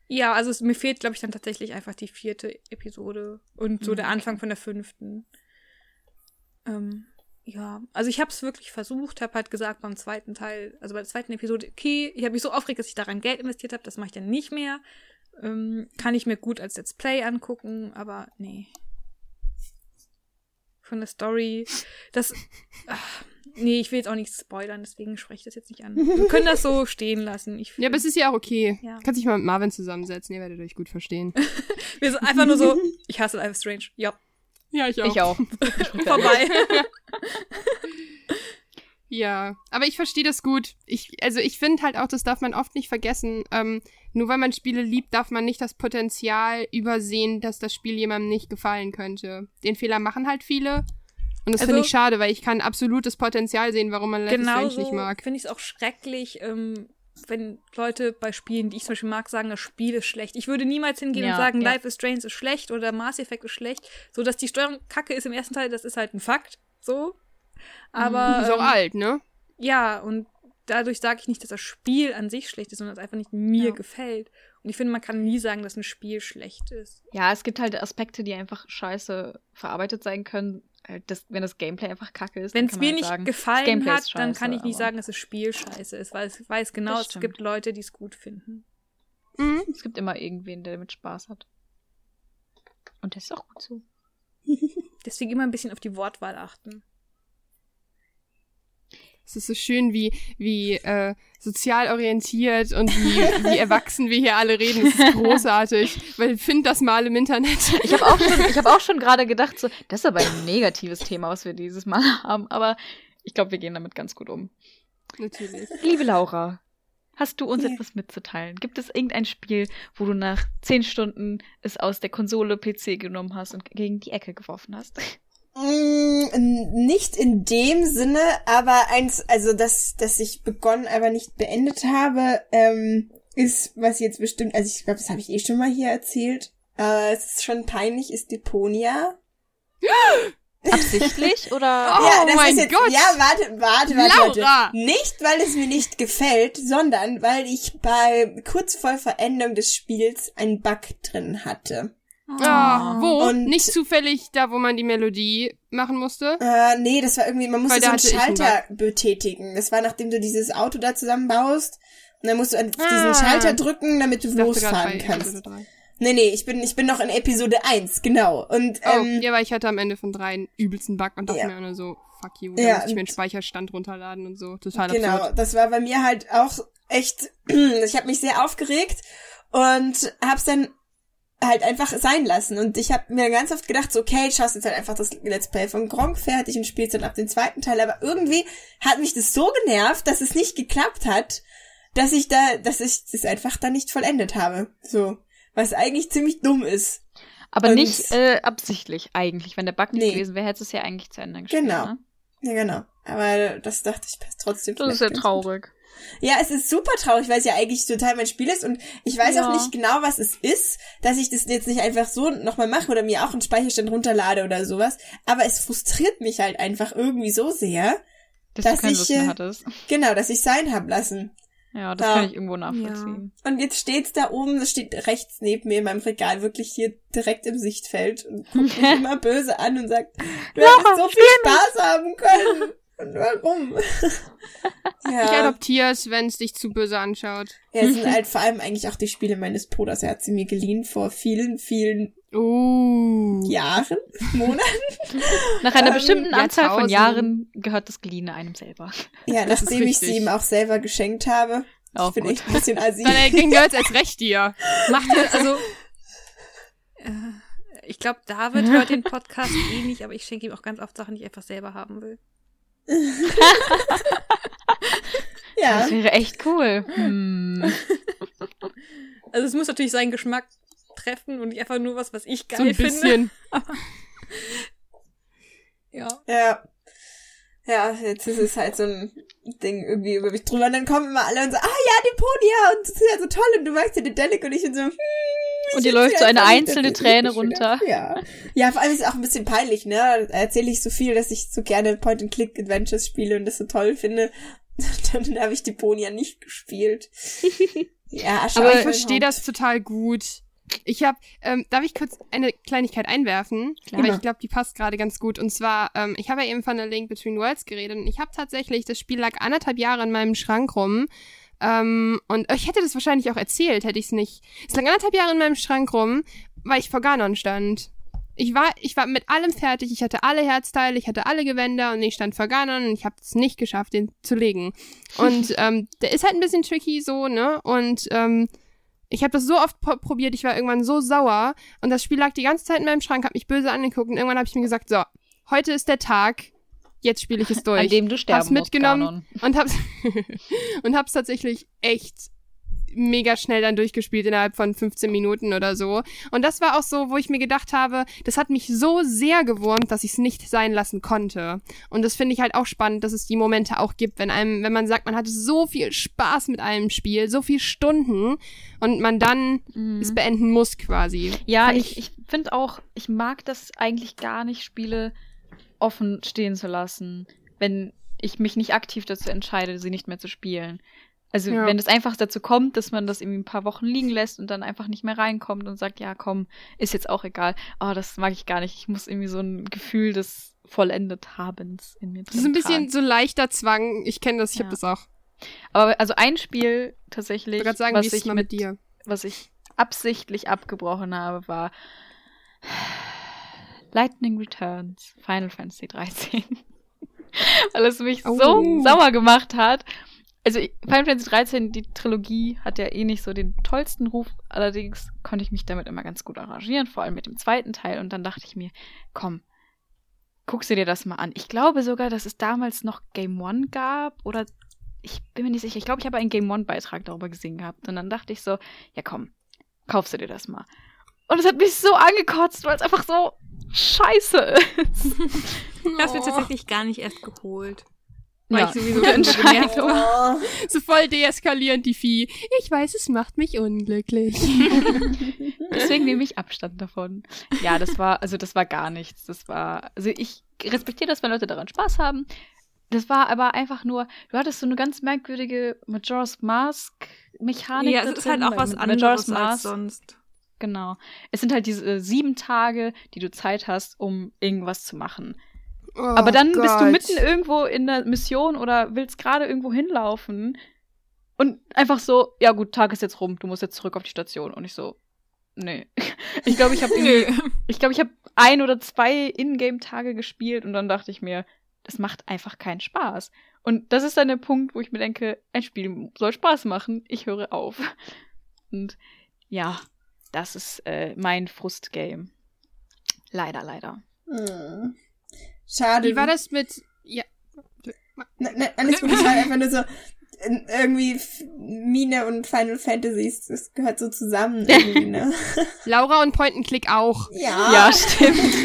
Ja, also es, mir fehlt, glaube ich, dann tatsächlich einfach die vierte Episode und so Mhm, der. Anfang von der fünften. Ähm, ja, also ich habe es wirklich versucht, habe halt gesagt beim zweiten Teil, also bei der zweiten Episode, okay, ich habe mich so aufgeregt, dass ich daran Geld investiert habe, das mache ich dann nicht mehr. Ähm, kann ich mir gut als Let's Play angucken, aber nee. Von der Story, das, ach, nee, ich will jetzt auch nichts spoilern, deswegen spreche ich das jetzt nicht an. Wir können das so stehen lassen. Ich, Ja, aber es ist ja auch okay. Ja. Kannst dich mal mit Marvin zusammensetzen, ihr werdet euch gut verstehen. wir sind einfach nur so, ich hasse Life is Strange. Ja, ja, ich Ich auch. vorbei. Ja, aber ich verstehe das gut. Ich, also ich finde halt auch, das darf man oft nicht vergessen. Ähm, nur weil man Spiele liebt, darf man nicht das Potenzial übersehen, dass das Spiel jemandem nicht gefallen könnte. Den Fehler machen halt viele. Und das Also- finde ich schade, weil ich kann absolut das Potenzial sehen, warum man Life is Strange Genauso nicht mag. finde ich es auch schrecklich, ähm, wenn Leute bei Spielen, die ich zum Beispiel mag, sagen, das Spiel ist schlecht. Ich würde niemals hingehen Ja, und sagen, ja. Life is Strange ist schlecht oder Mass Effect ist schlecht. So, dass die Steuerung kacke ist im ersten Teil, das ist halt ein Fakt. So. Aber. Ist auch ähm, alt, ne? Ja, und dadurch sage ich nicht, dass das Spiel an sich schlecht ist, sondern es einfach nicht mir Ja. gefällt. Und ich finde, man kann nie sagen, dass ein Spiel schlecht ist. Ja, es gibt halt Aspekte, die einfach scheiße verarbeitet sein können. Äh, Das, wenn das Gameplay einfach kacke ist, Wenn dann es kann mir halt nicht sagen, gefallen hat, ist dann scheiße, kann ich nicht sagen, dass das Spiel scheiße ist, weil ich weiß genau, es gibt Leute, die es gut finden. Mhm. Es gibt immer irgendwen, der damit Spaß hat. Und das ist auch gut so. Deswegen immer ein bisschen auf die Wortwahl achten. Es ist so schön, wie, wie äh, sozial orientiert und wie, wie erwachsen wir hier alle reden. Das ist großartig. Weil find das mal im Internet. Ich habe auch schon, ich habe auch schon gerade gedacht, so, das ist aber ein negatives Thema, was wir dieses Mal haben. Aber ich glaube, wir gehen damit ganz gut um. Natürlich. Liebe Laura, hast du uns Ja. etwas mitzuteilen? Gibt es irgendein Spiel, wo du nach zehn Stunden es aus der Konsole PC genommen hast und gegen die Ecke geworfen hast? Mm, nicht in dem Sinne, aber eins, also das, das ich begonnen, aber nicht beendet habe, ähm, ist, was jetzt bestimmt, also ich glaube, das habe ich eh schon mal hier erzählt. Äh, es ist schon peinlich, ist Deponia. Absichtlich oder? Oh ja, das mein ist jetzt, Gott! Ja, warte, warte, warte, Laura! warte. Nicht, weil es mir nicht gefällt, sondern weil ich bei kurz vor Verendung des Spiels einen Bug drin hatte. Ah, wo? Und- Nicht zufällig da, wo man die Melodie machen musste. Äh, nee, das war irgendwie, man musste so einen ich einen Schalter betätigen. Das war, nachdem du dieses Auto da zusammenbaust. Und dann musst du Ah. diesen Schalter drücken, damit du losfahren kannst. Episode. Nee, nee, ich bin, ich bin noch in Episode 1, genau. Und, Oh, ähm, ja, weil ich hatte am Ende von drei einen übelsten Bug und dachte Ja. mir nur so, fuck you. Ja, Da musste ich mir einen Speicherstand runterladen und so. Total genau, absurd. das war bei mir halt auch echt, ich habe mich sehr aufgeregt und hab's dann halt einfach sein lassen. Und ich habe mir ganz oft gedacht, so, okay, schaust jetzt halt einfach das Let's Play von Gronk fertig und spielst dann ab den zweiten Teil. Aber irgendwie hat mich das so genervt, dass es nicht geklappt hat, dass ich da, dass ich das einfach da nicht vollendet habe. So. Was eigentlich ziemlich dumm ist. Aber Und- nicht äh, absichtlich eigentlich. Wenn der Bug nicht Nee. gewesen wäre, hättest du es ja eigentlich zu Ende gespielt. Genau. Ne? Ja, genau. Aber das dachte ich passt trotzdem. Das ist ja ganz gut. Ja, es ist super traurig, weil es ja eigentlich total mein Spiel ist und ich weiß Ja. auch nicht genau, was es ist, dass ich das jetzt nicht einfach so nochmal mache oder mir auch einen Speicherstand runterlade oder sowas. Aber es frustriert mich halt einfach irgendwie so sehr, Dass, Dass du keine ich, Lust mehr äh, hattest. genau, dass ich sein hab lassen. Ja, das ja. kann ich irgendwo nachvollziehen. Und jetzt steht's da oben, es steht rechts neben mir in meinem Regal, wirklich hier direkt im Sichtfeld und guckt mich immer böse an und sagt, du hättest so viel Spaß haben können. Und warum? Ich ja. adoptiere es, wenn es dich zu böse anschaut. ja, es sind halt vor allem eigentlich auch die Spiele meines Bruders. Er hat sie mir geliehen vor vielen, vielen Oh. Jahren, Monaten. Nach einer Ähm, bestimmten Anzahl von. Jahren gehört das Geliehene einem selber. Ja, Das nachdem ich sie ihm auch selber geschenkt habe. Auch ich bin gut. echt ein bisschen assi. Dann ging gehört als recht dir. Macht ihr, also. Äh, ich glaube, David hört den Podcast eh nicht, aber ich schenke ihm auch ganz oft Sachen, die ich einfach selber haben will. ja. Das wäre echt cool. Hm. Also es muss natürlich seinen Geschmack treffen und nicht einfach nur was, was ich geil So ein finde. bisschen. Ja. Ja. Ja, jetzt ist es halt so ein Ding irgendwie über mich drüber. Und dann kommen immer alle und so, ah ja, Deponia und das ist ja so toll und du magst ja den Delic und ich bin so, hm, ich Und dir läuft so eine einzelne Träne runter. Ja. Ja, vor allem ist es auch ein bisschen peinlich, ne? Da erzähle ich so viel, dass ich so gerne Point-and-Click-Adventures spiele und das so toll finde. Dann habe ich Deponia nicht gespielt. Ja, schau, Aber ich verstehe das total gut. Ich habe, ähm, darf ich kurz eine Kleinigkeit einwerfen? Klar. Weil ich glaube, die passt gerade ganz gut. Und zwar, ähm, ich habe ja eben von der Link Between Worlds geredet und ich habe tatsächlich, das Spiel lag anderthalb Jahre in meinem Schrank rum. Ähm, und ich hätte das wahrscheinlich auch erzählt, hätte ich es nicht. Es lag anderthalb Jahre in meinem Schrank rum, weil ich vor Ganon stand. Ich war, ich war mit allem fertig, ich hatte alle Herzteile, ich hatte alle Gewänder und ich stand vor Ganon und ich habe es nicht geschafft, den zu legen. Und ähm, der ist halt ein bisschen tricky so, ne? Und ähm, ich habe das so oft pro probiert, ich war irgendwann so sauer und das Spiel lag die ganze Zeit in meinem Schrank, hat mich böse angeguckt und irgendwann habe ich mir gesagt, so, heute ist der Tag, jetzt spiele ich es durch. An dem du sterben hab's mitgenommen musst, und hab's und hab's tatsächlich echt mega schnell dann durchgespielt innerhalb von 15 Minuten oder so. Und das war auch so, wo ich mir gedacht habe, das hat mich so sehr gewurmt, dass ich es nicht sein lassen konnte. Und das finde ich halt auch spannend, dass es die Momente auch gibt, wenn einem, wenn man sagt, man hatte so viel Spaß mit einem Spiel, so viel Stunden und man dann es beenden muss quasi. Mhm. Ja, Fand ich, ich finde auch, ich mag das eigentlich gar nicht, Spiele offen stehen zu lassen, wenn ich mich nicht aktiv dazu entscheide, sie nicht mehr zu spielen. Also Ja. wenn es einfach dazu kommt, dass man das irgendwie ein paar Wochen liegen lässt und dann einfach nicht mehr reinkommt und sagt, ja komm, ist jetzt auch egal. Oh, das mag ich gar nicht. Ich muss irgendwie so ein Gefühl des vollendet Habens in mir drin Das ist ein bisschen tragen. so leichter Zwang. Ich kenne das, ich Ja. habe das auch. Aber also ein Spiel Ich tatsächlich, gerade sagen, was ich mit mit dir? was ich absichtlich abgebrochen habe, war Lightning Returns, Final Fantasy 13. Weil es mich Oh. so sauer gemacht hat. Also Final Fantasy 13, die Trilogie hat ja eh nicht so den tollsten Ruf, allerdings konnte ich mich damit immer ganz gut arrangieren, vor allem mit dem zweiten Teil. Und dann dachte ich mir, komm, guckst du dir das mal an. Ich glaube sogar, dass es damals noch Game One gab oder ich bin mir nicht sicher. Ich glaube, ich habe einen Game One-Beitrag darüber gesehen gehabt. Und dann dachte ich so, ja komm, kaufst du dir das mal. Und es hat mich so angekotzt, weil es einfach so scheiße ist. Ich habe mir tatsächlich gar nicht erst geholt. Weil Ja, ich sowieso so genervt war. Oh. So voll deeskalierend, die Vieh. Ich weiß, es macht mich unglücklich. Deswegen nehme ich Abstand davon. Ja, das war, also das war gar nichts. Das war, also ich respektiere das, wenn Leute daran Spaß haben. Das war aber einfach nur, du hattest so eine ganz merkwürdige Majora's Mask Mechanik. Ja, es ist halt auch was anderes Majora's als Mask sonst. Genau. Es sind halt diese äh, sieben Tage, die du Zeit hast, um irgendwas zu machen. Oh Aber dann bist du Gott. mitten irgendwo in der Mission oder willst gerade irgendwo hinlaufen und einfach so, ja gut, Tag ist jetzt rum, du musst jetzt zurück auf die Station. Und ich so, nee. Ich glaube, ich habe ich glaube, ich habe ein oder zwei Ingame-Tage gespielt und dann dachte ich mir, das macht einfach keinen Spaß. Und das ist dann der Punkt, wo ich mir denke, ein Spiel soll Spaß machen, ich höre auf. Und ja, das ist äh, mein Frustgame. Leider, leider. Hm. Schade. Wie war das mit. Ja. Na, na, alles gut, ich war einfach nur so irgendwie Mine und Final Fantasies, das gehört so zusammen irgendwie, ne? Laura und Point-and-Click auch. ja. Ja, stimmt.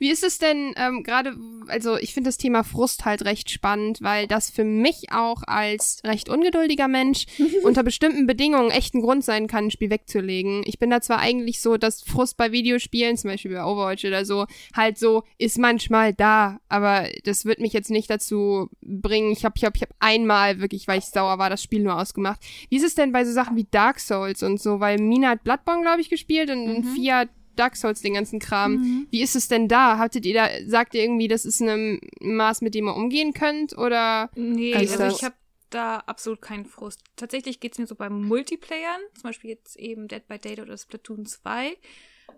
Wie ist es denn ähm, gerade, also ich finde das Thema Frust halt recht spannend, weil das für mich auch als recht ungeduldiger Mensch unter bestimmten Bedingungen echt ein Grund sein kann, ein Spiel wegzulegen. Ich bin da zwar eigentlich so, dass Frust bei Videospielen, zum Beispiel bei Overwatch oder so, halt so ist manchmal da, aber das wird mich jetzt nicht dazu bringen. Ich habe ich hab, ich hab einmal wirklich, weil ich sauer war, das Spiel nur ausgemacht. Wie ist es denn bei so Sachen wie Dark Souls und so? Weil Mina hat Bloodborne, glaube ich, gespielt und Mhm. Fia hat Dark Souls, den ganzen Kram. Wie ist es denn da? Hattet ihr da, sagt ihr irgendwie, das ist ein Maß, mit dem ihr umgehen könnt? Oder? Nee, Also das- ich habe da absolut keinen Frust. Tatsächlich geht's mir so beim Multiplayern, zum Beispiel jetzt eben Dead by Daylight oder Splatoon 2.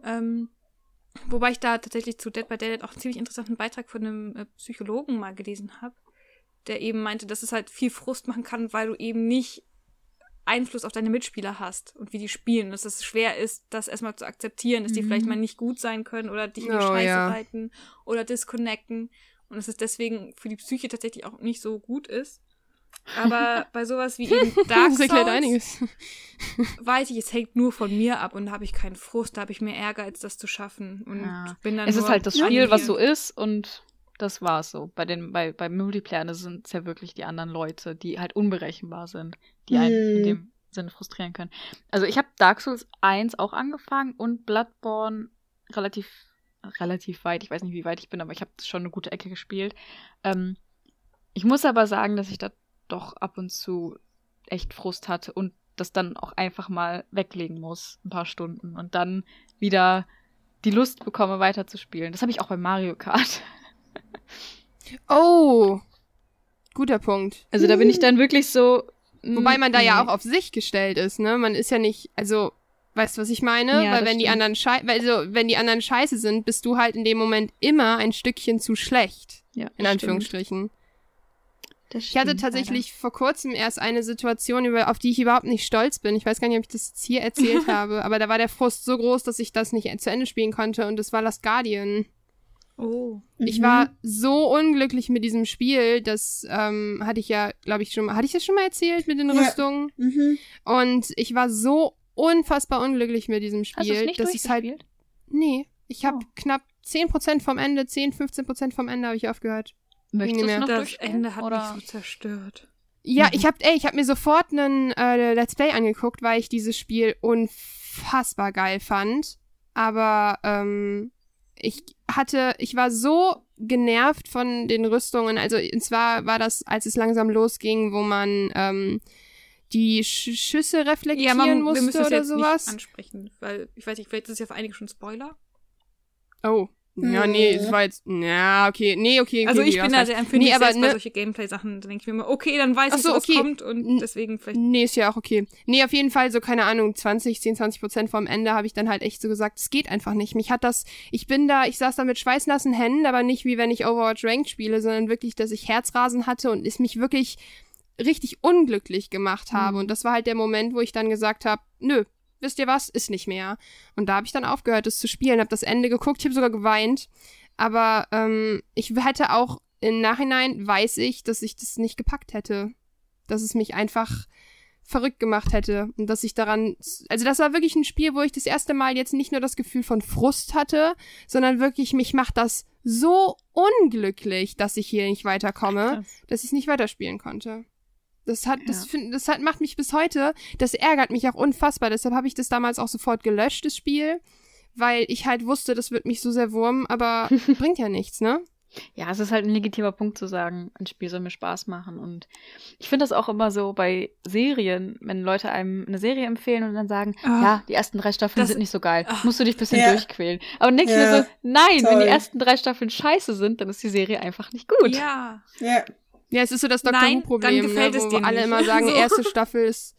Ähm, wobei ich da tatsächlich zu Dead by Daylight auch einen ziemlich interessanten Beitrag von einem äh, Psychologen mal gelesen habe, der eben meinte, dass es halt viel Frust machen kann, weil du eben nicht Einfluss auf deine Mitspieler hast und wie die spielen. Dass es schwer ist, das erstmal zu akzeptieren, dass die Mhm. vielleicht mal nicht gut sein können oder dich in die Oh, Scheiße ja. reiten oder disconnecten. Und dass es deswegen für die Psyche tatsächlich auch nicht so gut ist. Aber bei sowas wie eben Dark Souls einiges. weiß ich, es hängt nur von mir ab und da habe ich keinen Frust, da habe ich mehr Ehrgeiz, das zu schaffen. Und Ja. bin dann Es ist halt das Spiel, was so ist und das war's so. Bei den, bei, bei Multiplayern sind es ja wirklich die anderen Leute, die halt unberechenbar sind, die einen in Hm. dem Sinne frustrieren können. Also ich habe Dark Souls 1 auch angefangen und Bloodborne relativ, relativ weit. Ich weiß nicht, wie weit ich bin, aber ich habe schon eine gute Ecke gespielt. Ähm, ich muss aber sagen, dass ich da doch ab und zu echt Frust hatte und das dann auch einfach mal weglegen muss, ein paar Stunden und dann wieder die Lust bekomme, weiterzuspielen. Das habe ich auch bei Mario Kart. Oh, guter Punkt. Also da bin ich dann wirklich so. Wobei man da ja nee. auch auf sich gestellt ist, ne? Man ist ja nicht, also, weißt du, was ich meine? Ja, Weil wenn die stimmt. anderen schei weil, also, wenn die anderen scheiße sind, bist du halt in dem Moment immer ein Stückchen zu schlecht. ja, In Anführungsstrichen. stimmt. Ich hatte tatsächlich vor kurzem erst eine Situation, über, auf die ich überhaupt nicht stolz bin. Ich weiß gar nicht, ob ich das jetzt hier erzählt habe, aber da war der Frust so groß, dass ich das nicht zu Ende spielen konnte und das war Last Guardian. Oh. Ich Mhm. war so unglücklich mit diesem Spiel, das ähm, hatte ich ja, glaube ich, schon mal, hatte ich das schon mal erzählt mit den Ja. Rüstungen? Mhm. Und ich war so unfassbar unglücklich mit diesem Hast Spiel, nicht dass ich halt, nee, ich habe Oh. knapp 10% vom Ende, 10, 15% vom Ende habe ich aufgehört. Möchtest du noch Das? Ende hat Oder? mich so zerstört. Ja, Mhm. ich hab, ey, ich hab mir sofort einen äh, Let's Play angeguckt, weil ich dieses Spiel unfassbar geil fand. Aber ähm, ich hatte, ich war so genervt von den Rüstungen. Also und zwar war das, als es langsam losging, wo man ähm, die Sch Schüsse reflektieren wir musste müssen es oder jetzt sowas. nicht ansprechen, weil ich weiß nicht, vielleicht ist es ja für einige schon Spoiler. Oh. Ja, Mhm. nee, es war jetzt. Ja, okay. Nee, okay. okay Also ich okay, bin da sehr empfindlich Nee, aber, selbst bei ne- solche Gameplay-Sachen. Da denke ich mir immer, okay, dann weiß ich, so, was okay. kommt und deswegen vielleicht. Nee, ist ja auch okay. Nee, auf jeden Fall so, keine Ahnung, 20, 10, 20 Prozent vom Ende habe ich dann halt echt so gesagt, es geht einfach nicht. Mich hat das, ich bin da, ich saß da mit schweißnassen Händen, aber nicht wie wenn ich Overwatch Ranked spiele, sondern wirklich, dass ich Herzrasen hatte und es mich wirklich richtig unglücklich gemacht habe. Mhm. Und das war halt der Moment, wo ich dann gesagt habe, nö, wisst ihr was, ist nicht mehr. Und da habe ich dann aufgehört, es zu spielen, habe das Ende geguckt, ich habe sogar geweint. Aber ähm, ich hätte auch im Nachhinein, weiß ich, dass ich das nicht gepackt hätte. Dass es mich einfach verrückt gemacht hätte. Und dass ich daran, also das war wirklich ein Spiel, wo ich das erste Mal jetzt nicht nur das Gefühl von Frust hatte, sondern wirklich, mich macht das so unglücklich, dass ich hier nicht weiterkomme, Krass. dass ich es nicht weiterspielen konnte. Das hat, das Ja. find, das hat, macht mich bis heute, das ärgert mich auch unfassbar. Deshalb habe ich das damals auch sofort gelöscht, das Spiel, weil ich halt wusste, das wird mich so sehr wurmen, aber bringt ja nichts, ne? Ja, es ist halt ein legitimer Punkt zu sagen, ein Spiel soll mir Spaß machen. Und ich finde das auch immer so bei Serien, wenn Leute einem eine Serie empfehlen und dann sagen, Ah. ja, die ersten drei Staffeln Das- sind nicht so geil, Ah. musst du dich ein bisschen Ja. durchquälen. Aber ich Ja, mir so, nein, wenn toll. die ersten drei Staffeln scheiße sind, dann ist die Serie einfach nicht gut. Ja. Ja. Ja, es ist so das Dr. Who-Problem, ne, wo alle nicht. immer sagen, So. erste Staffel ist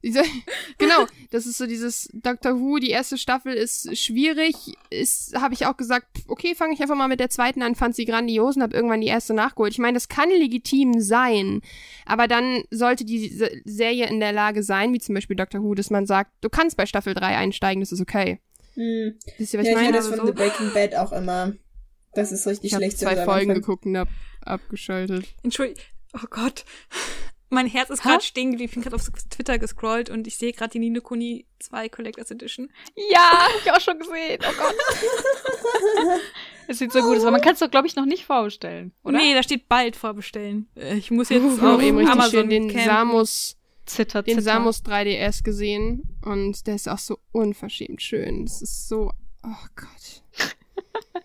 genau, das ist so dieses Doctor Who, die erste Staffel ist schwierig, ist, habe ich auch gesagt, okay, fange ich einfach mal mit der zweiten an, fand sie grandios und habe irgendwann die erste nachgeholt. Ich meine, das kann legitim sein, aber dann sollte die Serie in der Lage sein, wie zum Beispiel Doctor Who, dass man sagt, du kannst bei Staffel 3 einsteigen, das ist okay. Hm. Wisst ihr, was ja, ich meine? Ich das von so? The Breaking Bad auch immer. Das ist richtig ich schlecht. Ich habe zwei Folgen geguckt und hab abgeschaltet. Entschuldigung. Oh Gott. Mein Herz ist gerade stehen geblieben. Ich bin gerade auf Twitter gescrollt und ich sehe gerade die Nino Kuni 2 Collectors Edition. Ja, hab ich auch schon gesehen. Oh Gott. Es sieht so gut aus, aber man kann es doch, glaube ich, noch nicht vorbestellen, oder? Nee, da steht bald vorbestellen. Äh, ich muss jetzt uh, auf eben Amazon den campen. Samus Zitter, den Samus 3DS gesehen und der ist auch so unverschämt schön. Das ist so, oh Gott.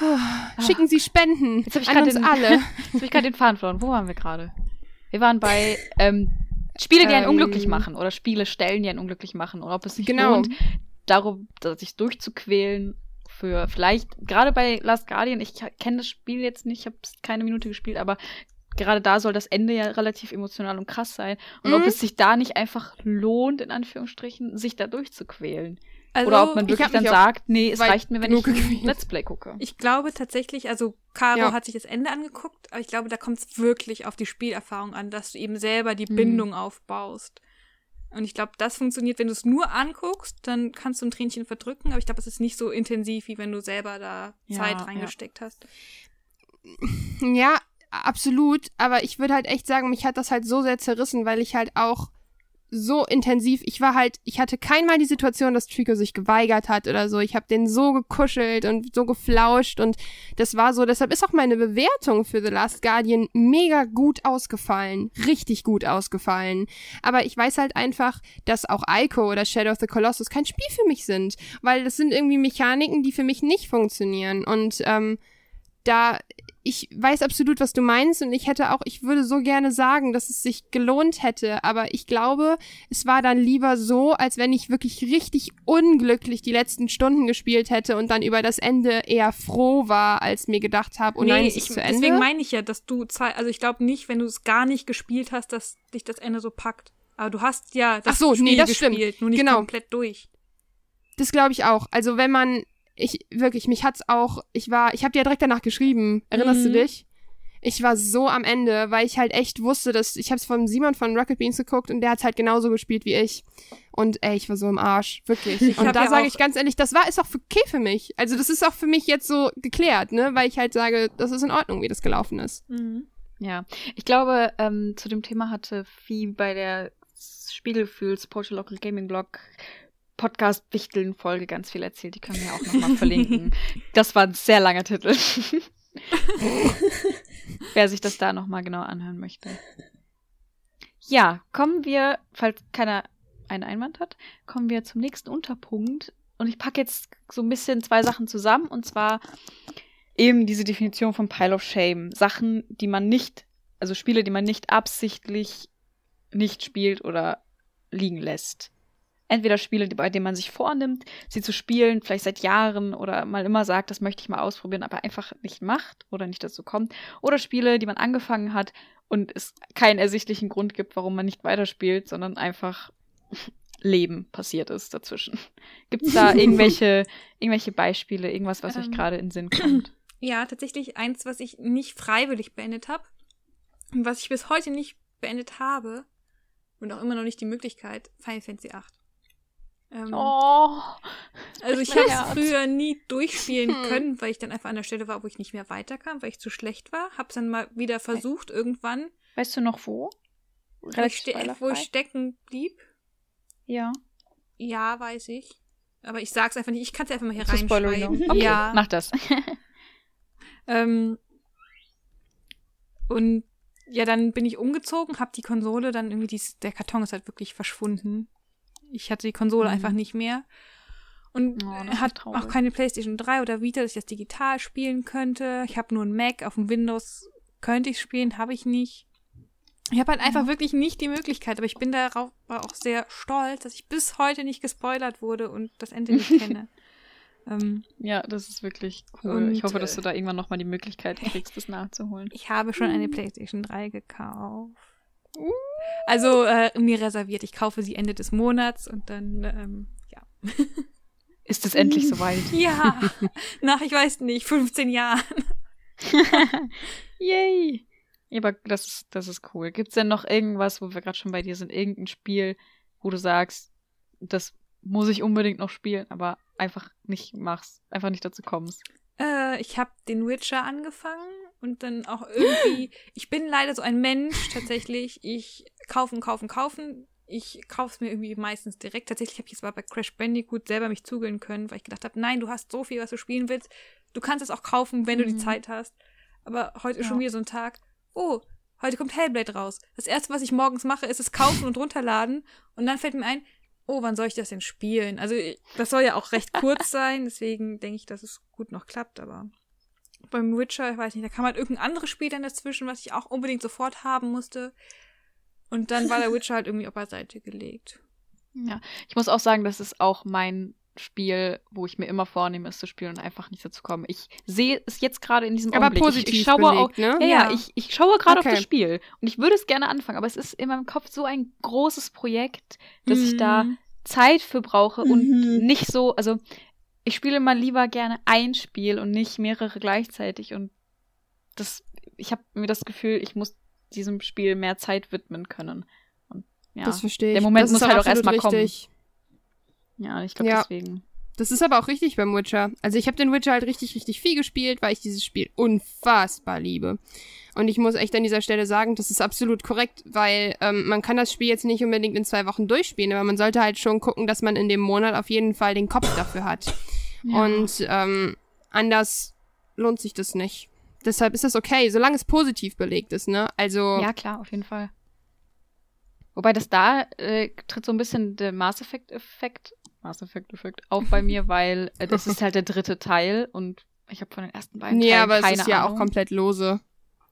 Oh, schicken Sie Spenden jetzt hab ich den, alle. Jetzt habe ich gerade den Faden verloren. Wo waren wir gerade? Wir waren bei ähm, Spiele, die einen ähm, unglücklich machen oder Spiele stellen, die einen unglücklich machen oder ob es sich genau. lohnt, darum sich durchzuquälen für vielleicht gerade bei Last Guardian, ich kenne das Spiel jetzt nicht, ich habe keine Minute gespielt, aber gerade da soll das Ende ja relativ emotional und krass sein und mhm. ob es sich da nicht einfach lohnt in Anführungsstrichen, sich da durchzuquälen. Also, Oder ob man wirklich dann sagt, nee, es reicht mir, wenn ich Let's Play gucke. Ich glaube tatsächlich, also Caro ja. hat sich das Ende angeguckt, aber ich glaube, da kommt es wirklich auf die Spielerfahrung an, dass du eben selber die mhm. Bindung aufbaust. Und ich glaube, das funktioniert, wenn du es nur anguckst, dann kannst du ein Tränchen verdrücken, aber ich glaube, es ist nicht so intensiv, wie wenn du selber da ja, Zeit reingesteckt ja. hast. Ja, absolut, aber ich würde halt echt sagen, mich hat das halt so sehr zerrissen, weil ich halt auch so intensiv. Ich war halt, ich hatte keinmal die Situation, dass Trico sich geweigert hat oder so. Ich habe den so gekuschelt und so geflauscht und das war so. Deshalb ist auch meine Bewertung für The Last Guardian mega gut ausgefallen, richtig gut ausgefallen. Aber ich weiß halt einfach, dass auch Ico oder Shadow of the Colossus kein Spiel für mich sind, weil das sind irgendwie Mechaniken, die für mich nicht funktionieren und ähm, da ich weiß absolut, was du meinst und ich hätte auch, ich würde so gerne sagen, dass es sich gelohnt hätte, aber ich glaube, es war dann lieber so, als wenn ich wirklich richtig unglücklich die letzten Stunden gespielt hätte und dann über das Ende eher froh war, als mir gedacht habe, oh nee, nein, es ist ich, zu Ende. Deswegen meine ich ja, dass du Zeit, also ich glaube nicht, wenn du es gar nicht gespielt hast, dass dich das Ende so packt. Aber du hast ja das Ach so, Spiel nee, das gespielt, stimmt. nur nicht genau. komplett durch. Das glaube ich auch. Also wenn man ich wirklich, mich hat's auch, ich war, ich habe dir ja direkt danach geschrieben. Erinnerst mhm. du dich? Ich war so am Ende, weil ich halt echt wusste, dass ich habe es von Simon von Rocket Beans geguckt und der hat's halt genauso gespielt wie ich. Und ey, ich war so im Arsch, wirklich. Ich und da ja sage ich ganz ehrlich, das war ist auch okay für mich. Also das ist auch für mich jetzt so geklärt, ne, weil ich halt sage, das ist in Ordnung, wie das gelaufen ist. Mhm. Ja, ich glaube, ähm, zu dem Thema hatte Vieh bei der Spiegelgefühls Portal Local Gaming Blog Podcast-Wichteln-Folge ganz viel erzählt. Die können wir auch nochmal verlinken. Das war ein sehr langer Titel. Wer sich das da nochmal genau anhören möchte. Ja, kommen wir, falls keiner einen Einwand hat, kommen wir zum nächsten Unterpunkt. Und ich packe jetzt so ein bisschen zwei Sachen zusammen. Und zwar eben diese Definition von Pile of Shame. Sachen, die man nicht, also Spiele, die man nicht absichtlich nicht spielt oder liegen lässt entweder Spiele, bei denen man sich vornimmt, sie zu spielen, vielleicht seit Jahren oder mal immer sagt, das möchte ich mal ausprobieren, aber einfach nicht macht oder nicht dazu kommt. Oder Spiele, die man angefangen hat und es keinen ersichtlichen Grund gibt, warum man nicht weiterspielt, sondern einfach Leben passiert ist dazwischen. Gibt es da irgendwelche, irgendwelche Beispiele, irgendwas, was ähm, euch gerade in den Sinn kommt? Ja, tatsächlich eins, was ich nicht freiwillig beendet habe und was ich bis heute nicht beendet habe und auch immer noch nicht die Möglichkeit, Final Fantasy 8. Ähm, oh, also ich habe es früher nie durchspielen hm. können, weil ich dann einfach an der Stelle war, wo ich nicht mehr weiterkam, weil ich zu schlecht war. Hab's dann mal wieder versucht irgendwann. Weißt du noch wo? Ich, wo ich stecken blieb. Ja. Ja, weiß ich. Aber ich sag's einfach nicht. Ich kann's einfach mal hier reinschreiben. Okay, ja. mach das. ähm, und ja, dann bin ich umgezogen, hab die Konsole, dann irgendwie, dies, der Karton ist halt wirklich verschwunden. Ich hatte die Konsole mhm. einfach nicht mehr. Und oh, hat auch keine PlayStation 3 oder Vita, dass ich das digital spielen könnte. Ich habe nur ein Mac, auf dem Windows könnte ich spielen, habe ich nicht. Ich habe halt einfach ja. wirklich nicht die Möglichkeit, aber ich bin darauf auch sehr stolz, dass ich bis heute nicht gespoilert wurde und das Ende nicht kenne. ähm, ja, das ist wirklich cool. Und, ich hoffe, dass du da irgendwann nochmal die Möglichkeit kriegst, das nachzuholen. Ich habe schon eine PlayStation 3 gekauft. Also äh, mir reserviert. Ich kaufe sie Ende des Monats und dann, ähm, ja. Ist es endlich soweit? Ja, nach, ich weiß nicht, 15 Jahren. Yay! Ja, aber das ist, das ist cool. Gibt's denn noch irgendwas, wo wir gerade schon bei dir sind, irgendein Spiel, wo du sagst, das muss ich unbedingt noch spielen, aber einfach nicht machst, einfach nicht dazu kommst? Äh, ich habe den Witcher angefangen und dann auch irgendwie. ich bin leider so ein Mensch tatsächlich. Ich kaufen, kaufen, kaufen. Ich kaufe es mir irgendwie meistens direkt. Tatsächlich habe ich jetzt mal bei Crash Bandicoot selber mich zügeln können, weil ich gedacht habe, nein, du hast so viel, was du spielen willst. Du kannst es auch kaufen, wenn mhm. du die mhm. Zeit hast. Aber heute ist schon wieder so ein Tag. Oh, heute kommt Hellblade raus. Das erste, was ich morgens mache, ist es kaufen und runterladen. Und dann fällt mir ein, oh, wann soll ich das denn spielen? Also, das soll ja auch recht kurz sein, deswegen denke ich, dass es gut noch klappt, aber beim Witcher, ich weiß nicht, da kam halt irgendein anderes Spiel dann dazwischen, was ich auch unbedingt sofort haben musste. Und dann war der Witcher halt irgendwie auf beiseite gelegt. Ja, ich muss auch sagen, das ist auch mein Spiel, wo ich mir immer vornehme, es zu spielen und einfach nicht dazu komme. Ich sehe es jetzt gerade in diesem aber Augenblick. positiv ich, ich schaue belegt, auch, ne? Ja, ja, ich, ich schaue gerade Okay. auf das Spiel und ich würde es gerne anfangen, aber es ist in meinem Kopf so ein großes Projekt, dass ich da Mhm. Zeit für brauche und Mhm. nicht so, also ich spiele mal lieber gerne ein Spiel und nicht mehrere gleichzeitig und das, ich habe mir das Gefühl, ich muss diesem Spiel mehr Zeit widmen können. Und ja, Das verstehe ich. Der Moment das muss halt auch erstmal kommen. ja, ich glaube Ja. deswegen. Das ist aber auch richtig beim Witcher. Also ich habe den Witcher halt richtig, richtig viel gespielt, weil ich dieses Spiel unfassbar liebe. Und ich muss echt an dieser Stelle sagen, das ist absolut korrekt, weil ähm, man kann das Spiel jetzt nicht unbedingt in zwei Wochen durchspielen, aber man sollte halt schon gucken, dass man in dem Monat auf jeden Fall den Kopf dafür hat. Ja. Und ähm, anders lohnt sich das nicht. Deshalb ist das okay, solange es positiv belegt ist, ne? Also Ja, klar, auf jeden Fall. Wobei das da äh, tritt so ein bisschen der Mass Effect Effekt, Mass Effect Effekt auf bei mir, weil äh, das ist halt der dritte Teil und ich habe von den ersten beiden Nee, Teilen aber keine es ist ja Ahnung. auch komplett lose.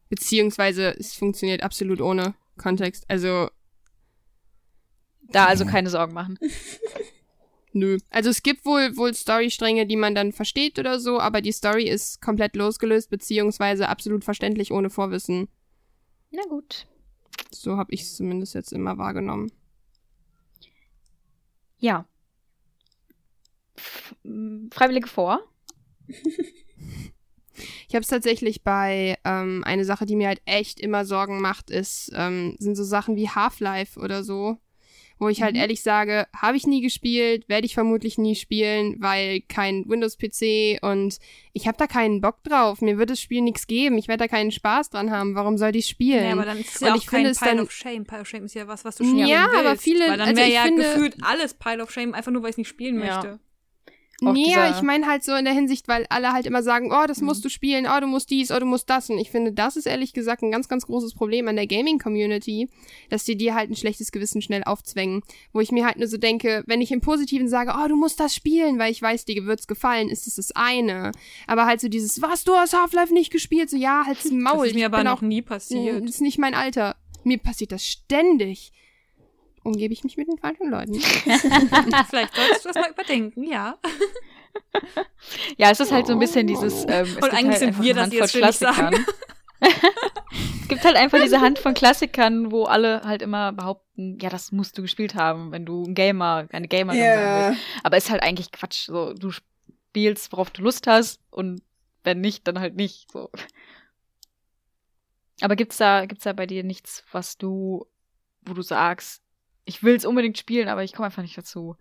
Beziehungsweise es funktioniert absolut ohne Kontext. Also, Da also keine Sorgen machen. nö. Also es gibt wohl, wohl Storystränge, die man dann versteht oder so, aber die Story ist komplett losgelöst, beziehungsweise absolut verständlich ohne Vorwissen. Na gut. So habe ich es zumindest jetzt immer wahrgenommen. Ja. Freiwillige vor. Ich habe es tatsächlich bei ähm, eine Sache, die mir halt echt immer Sorgen macht, ist ähm, sind so Sachen wie Half-Life oder so, wo ich halt Mhm. ehrlich sage, habe ich nie gespielt, werde ich vermutlich nie spielen, weil kein Windows-PC und ich habe da keinen Bock drauf. Mir wird das Spiel nichts geben. Ich werde da keinen Spaß dran haben. Warum soll ich spielen? Ja, aber dann ist es Und ja auch ich finde kein es Pile dann- of Shame. Pile of Shame ist ja was, was du spielen Ja, willst. aber viele- Weil dann also wäre ich ja finde- gefühlt alles Pile of Shame, einfach nur, weil ich nicht spielen Ja. möchte. Nee, ich meine halt so in der Hinsicht, weil alle halt immer sagen, oh, das Mhm. musst du spielen, oh, du musst dies, oh, du musst das. Und ich finde, das ist ehrlich gesagt ein ganz, ganz großes Problem an der Gaming-Community, dass die dir halt ein schlechtes Gewissen schnell aufzwängen. Wo ich mir halt nur so denke, wenn ich im Positiven sage, oh, du musst das spielen, weil ich weiß, dir wird's gefallen, ist es das eine. Aber halt so dieses, was, du hast Half-Life nicht gespielt? So, ja, halt's Maul. Das ist mir aber noch nie das passiert. ist nicht mein Alter. Mir passiert das ständig. Umgebe ich mich mit den falschen Leuten. Vielleicht solltest du das mal überdenken, ja. Ja, es ist halt so ein bisschen dieses. Ähm, es Und gibt eigentlich halt sind einfach wir das, ständig sagen. es gibt halt einfach diese Hand von Klassikern, wo alle halt immer behaupten, ja, das musst du gespielt haben, wenn du ein Gamer, eine Gamerin sein Ja. willst. Aber ist halt eigentlich Quatsch. So, du spielst, worauf du Lust hast und wenn nicht, dann halt nicht. So. Aber gibt's da, gibt's da bei dir nichts, was du, wo du sagst, ich will es unbedingt spielen, aber ich komme einfach nicht dazu.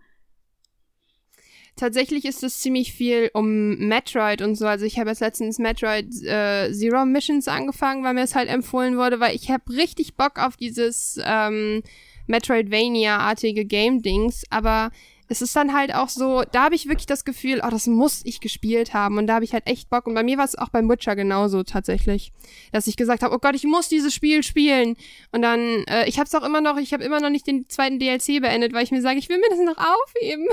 Tatsächlich ist es ziemlich viel um Metroid und so. Also ich habe jetzt letztens Metroid äh, Zero Missions angefangen, weil mir es halt empfohlen wurde, weil ich habe richtig Bock auf dieses ähm, Metroidvania-artige Game-Dings, aber es ist dann halt auch so, da habe ich wirklich das Gefühl, oh, das muss ich gespielt haben. Und da habe ich halt echt Bock. Und bei mir war es auch beim Witcher genauso tatsächlich, dass ich gesagt habe, oh Gott, ich muss dieses Spiel spielen. Und dann, äh, ich habe es auch immer noch, ich habe immer noch nicht den zweiten DLC beendet, weil ich mir sage, ich will mir das noch aufheben.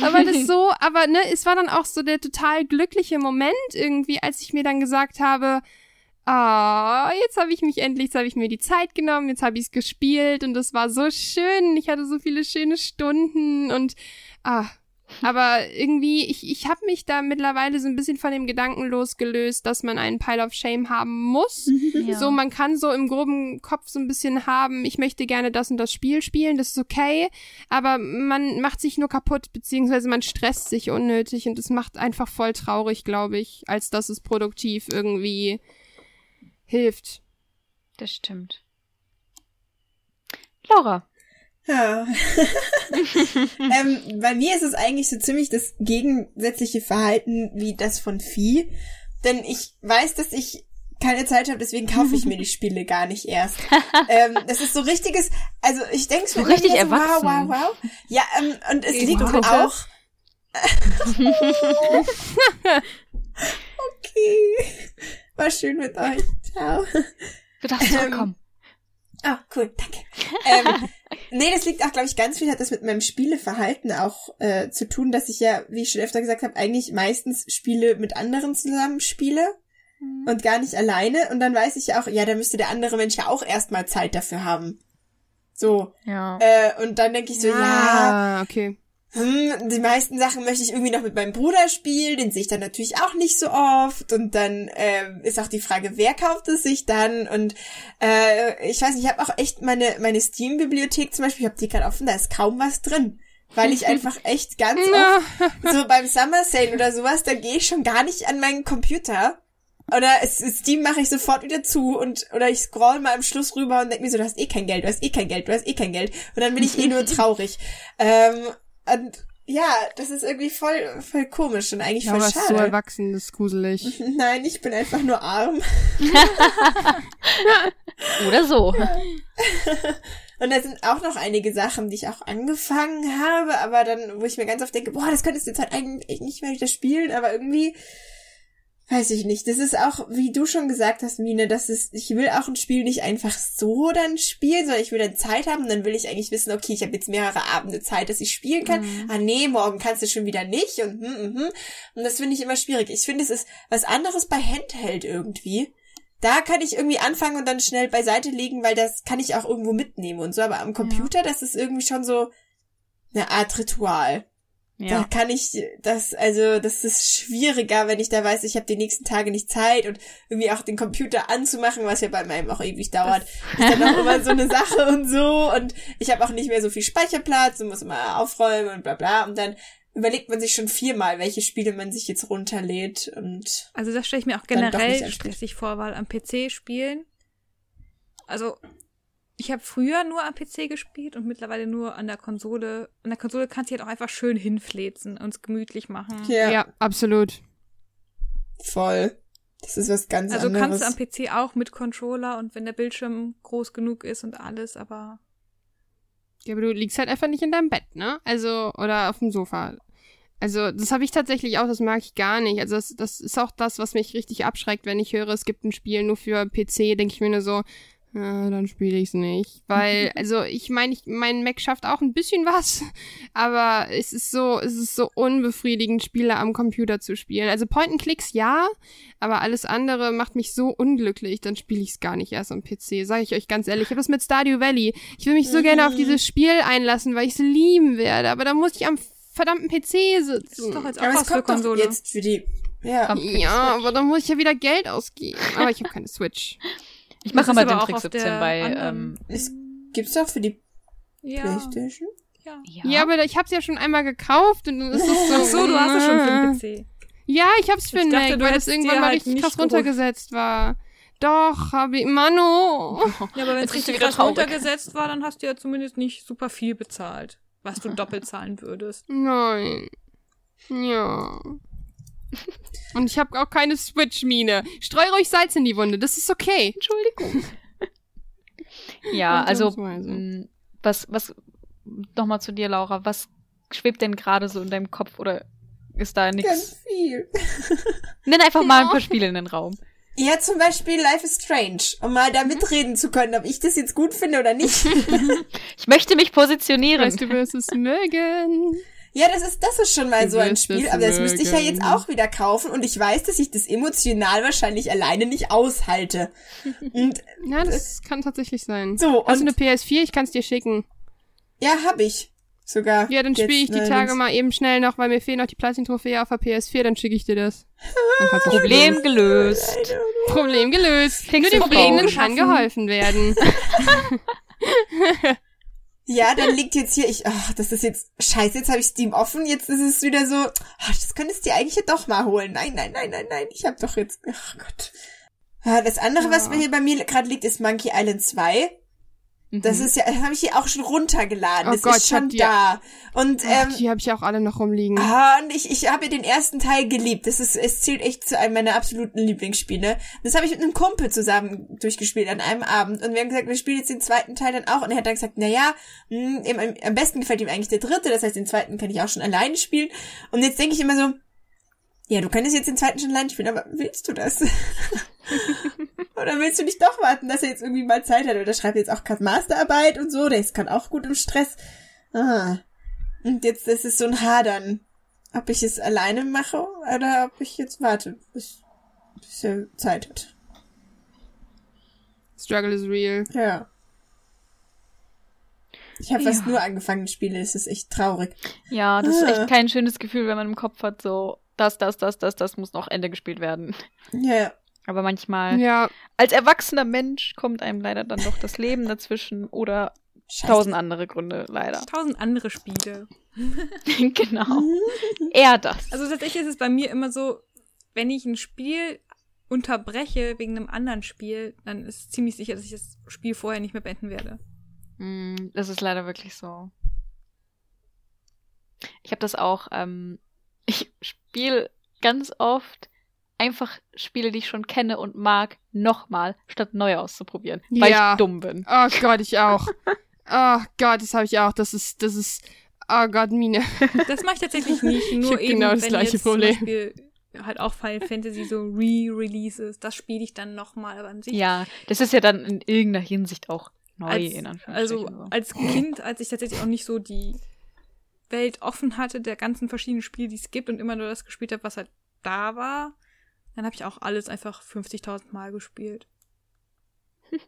aber das so, aber ne, es war dann auch so der total glückliche Moment irgendwie, als ich mir dann gesagt habe, ah, jetzt habe ich mich endlich, jetzt habe ich mir die Zeit genommen, jetzt habe ich es gespielt und das war so schön. Ich hatte so viele schöne Stunden und ah, Aber irgendwie, ich, ich habe mich da mittlerweile so ein bisschen von dem Gedanken losgelöst, dass man einen Pile of Shame haben muss. Ja. So, man kann so im groben Kopf so ein bisschen haben, ich möchte gerne das und das Spiel spielen, das ist okay, aber man macht sich nur kaputt, beziehungsweise man stresst sich unnötig und es macht einfach voll traurig, glaube ich, als dass es produktiv irgendwie hilft. Das stimmt. Laura. Ja. ähm, bei mir ist es eigentlich so ziemlich das gegensätzliche Verhalten wie das von Vieh. Denn ich weiß, dass ich keine Zeit habe, deswegen kaufe ich mir die Spiele gar nicht erst. ähm, das ist so richtiges, also ich denke So richtig so, wow, erwachsen. wow, wow. Ja, ähm, und es liegt gucken? auch. okay. War schön mit euch. Ciao. Du darfst zurückkommen. Oh, cool, danke. ähm, nee, das liegt auch, glaube ich, ganz viel hat das mit meinem Spieleverhalten auch äh, zu tun, dass ich ja, wie ich schon öfter gesagt habe, eigentlich meistens Spiele mit anderen zusammen spiele und gar nicht alleine. Und dann weiß ich ja auch, ja, da müsste der andere Mensch ja auch erstmal Zeit dafür haben. So. Ja. Äh, und dann denke ich so, ja, Ah, okay. Hm, die meisten Sachen möchte ich irgendwie noch mit meinem Bruder spielen, den sehe ich dann natürlich auch nicht so oft. Und dann ähm, ist auch die Frage, wer kauft es sich dann? Und äh, ich weiß nicht, ich habe auch echt meine, meine Steam-Bibliothek zum Beispiel, ich habe die gerade offen, da ist kaum was drin. Weil ich einfach echt ganz oft, so beim Summer Sale oder sowas, da gehe ich schon gar nicht an meinen Computer. Oder es- Steam mache ich sofort wieder zu und oder ich scroll mal am Schluss rüber und denk mir so, du hast eh kein Geld, du hast eh kein Geld, du hast eh kein Geld. Und dann bin ich eh nur traurig. Ähm, und ja, das ist irgendwie voll, voll komisch und eigentlich Ja, voll aber ist so schade. erwachsen, das ist gruselig. Nein, ich bin einfach nur arm. Oder so. Und da sind auch noch einige Sachen, die ich auch angefangen habe, aber dann, wo ich mir ganz oft denke, boah, das könntest du jetzt halt eigentlich nicht mehr wieder spielen, aber irgendwie, weiß ich nicht. Das ist auch, wie du schon gesagt hast, Mine, das ist, ich will auch ein Spiel nicht einfach so dann spielen, sondern ich will dann Zeit haben und dann will ich eigentlich wissen, okay, ich habe jetzt mehrere Abende Zeit, dass ich spielen kann. Ah nee, morgen kannst du schon wieder nicht und hm, hm, hm. Und das finde ich immer schwierig. Ich finde, es ist was anderes bei Handheld irgendwie. Da kann ich irgendwie anfangen und dann schnell beiseite legen, weil das kann ich auch irgendwo mitnehmen und so. Aber am Computer, das ist irgendwie schon so eine Art Ritual. Da Ja. kann ich das, also das ist schwieriger, wenn ich da weiß, ich habe die nächsten Tage nicht Zeit und irgendwie auch den Computer anzumachen, was ja bei meinem auch ewig dauert, ist dann auch immer so eine Sache und so und ich habe auch nicht mehr so viel Speicherplatz und muss immer aufräumen und bla bla und dann überlegt man sich schon viermal, welche Spiele man sich jetzt runterlädt und Also das stelle ich mir auch generell stressig vor, weil am PC spielen. Also ich habe früher nur am PC gespielt und mittlerweile nur an der Konsole. An der Konsole kannst du halt auch einfach schön hinfläzen und es gemütlich machen. ja, Ja, absolut. voll. Das ist was ganz Also anderes. kannst du am PC auch mit Controller und wenn der Bildschirm groß genug ist und alles, aber Ja, aber du liegst halt einfach nicht in deinem Bett, ne? Also, oder auf dem Sofa. Also, das habe ich tatsächlich auch, das mag ich gar nicht. Also, das, das ist auch das, was mich richtig abschreckt, wenn ich höre, es gibt ein Spiel nur für PC, denke ich mir nur so, äh, dann spiele ich es nicht. Weil, also, ich meine, ich, mein Mac schafft auch ein bisschen was, aber es ist so, es ist so unbefriedigend, Spiele am Computer zu spielen. Also, Point-and-Clicks ja, aber alles andere macht mich so unglücklich, dann spiele ich es gar nicht erst am PC. Sage ich euch ganz ehrlich. Ich habe das mit Stardew Valley. Ich will mich so gerne auf dieses Spiel einlassen, weil ich es lieben werde, aber dann muss ich am verdammten PC das ist sitzen. doch jetzt auch Aber was für Konsole. jetzt für die, ja. Ja, aber dann muss ich ja wieder Geld ausgeben. Aber ich habe keine Switch. Ich mache aber den auch Trick auf 17 der bei. anderen- Ähm, Es gibt's doch für die ja, Playstation. ja. ja. Ja, aber ich habe es ja schon einmal gekauft und dann ist es so. Ach so, du hast es schon für den PC. Ja, ich hab's für Ich den Mac, weil das hättest irgendwann mal halt richtig krass runtergesetzt war. Doch, habe ich. Mano. Ja, aber wenn es richtig krass traurig. runtergesetzt war, dann hast du ja zumindest nicht super viel bezahlt, was du doppelt zahlen würdest. Nein. Ja. Und ich habe auch keine Switch-Mine. Streu ruhig Salz in die Wunde, das ist okay. Entschuldigung. ja, also, mh, was, was, nochmal zu dir, Laura, was schwebt denn gerade so in deinem Kopf oder ist da nichts? Ganz viel. Nenn einfach mal ein paar Spiele in den Raum. Ja, zum Beispiel Life is Strange, um mal da mitreden zu können, ob ich das jetzt gut finde oder nicht. Ich möchte mich positionieren. Weißt du, wirst es mögen. Ja, das ist, das ist schon mal Du so ein Spiel, es aber das müsste ich ja jetzt mögen. auch wieder kaufen und ich weiß, dass ich das emotional wahrscheinlich alleine nicht aushalte. Und Ja, das kann tatsächlich sein. so, Hast du und eine PS4? Ich kann es dir schicken. ja, hab ich. sogar. Ja, dann spiele ich die ne, Tage Dings. mal eben schnell noch, weil mir fehlen noch die Platin-Trophäe auf der PS4, dann schicke ich dir das. Du Problem gelöst. Problem gelöst. Nur den Problemen kann geholfen werden. Ja, dann liegt jetzt hier, ich, ach, das ist jetzt, scheiße, jetzt habe ich Steam offen, jetzt ist es wieder so, ach, das könntest du dir eigentlich ja doch mal holen. Nein, nein, nein, nein, nein, ich habe doch jetzt, ach Gott. Ja, das andere, was Ja. hier bei mir gerade liegt, ist Monkey Island 2. Das Mhm. ist ja, das habe ich hier auch schon runtergeladen. Oh das Gott, ist schon da. Und Ach, ähm, die habe ich auch alle noch rumliegen. Ah, und ich, ich habe den ersten Teil geliebt. Das ist, es zählt echt zu einem meiner absoluten Lieblingsspiele. Das habe ich mit einem Kumpel zusammen durchgespielt an einem Abend. Und wir haben gesagt, wir spielen jetzt den zweiten Teil dann auch. Und er hat dann gesagt, na ja, mh, ihm, am- am besten gefällt ihm eigentlich der dritte. Das heißt, den zweiten kann ich auch schon alleine spielen. Und jetzt denke ich immer so, ja, du könntest jetzt den zweiten schon alleine spielen, aber willst du das? Oder willst du nicht doch warten, dass er jetzt irgendwie mal Zeit hat? Oder schreibt jetzt auch gerade Masterarbeit und so. Der ist kann auch gut im Stress. Ah. Und jetzt ist es so ein Hadern. Ob ich es alleine mache oder ob ich jetzt warte, bis, bis er Zeit hat. Struggle is real. Ja. Ich habe fast Ja. nur angefangen Spiele, das ist echt traurig. Ja, das ist Ah. echt kein schönes Gefühl, wenn man im Kopf hat, so, das, das, das, das, das muss noch Ende gespielt werden. Ja. Aber manchmal, Ja, als erwachsener Mensch, kommt einem leider dann doch das Leben dazwischen oder Scheiße. tausend andere Gründe, leider. Tausend andere Spiele. genau. Eher das. Also tatsächlich ist es bei mir immer so, wenn ich ein Spiel unterbreche wegen einem anderen Spiel, dann ist es ziemlich sicher, dass ich das Spiel vorher nicht mehr beenden werde. Mm, Das ist leider wirklich so. Ich habe das auch, ähm, ich spiele ganz oft einfach Spiele, die ich schon kenne und mag, nochmal, statt neu auszuprobieren, weil Ja. ich dumm bin. oh Gott, ich auch. Oh Gott, das habe ich auch. Das ist, das ist, oh Gott, Mine. Das mache ich tatsächlich nicht. Nur hab eben, genau das wenn gleiche jetzt Problem. zum Beispiel halt auch Final Fantasy so Re-Releases, das spiele ich dann nochmal, aber an sich Ja, das ist ja dann in irgendeiner Hinsicht auch neu, als, in also Anführungsstrichen. so. als Kind, als ich tatsächlich auch nicht so die Welt offen hatte der ganzen verschiedenen Spiele, die es gibt und immer nur das gespielt habe, was halt da war, dann habe ich auch alles einfach 50.000 Mal gespielt.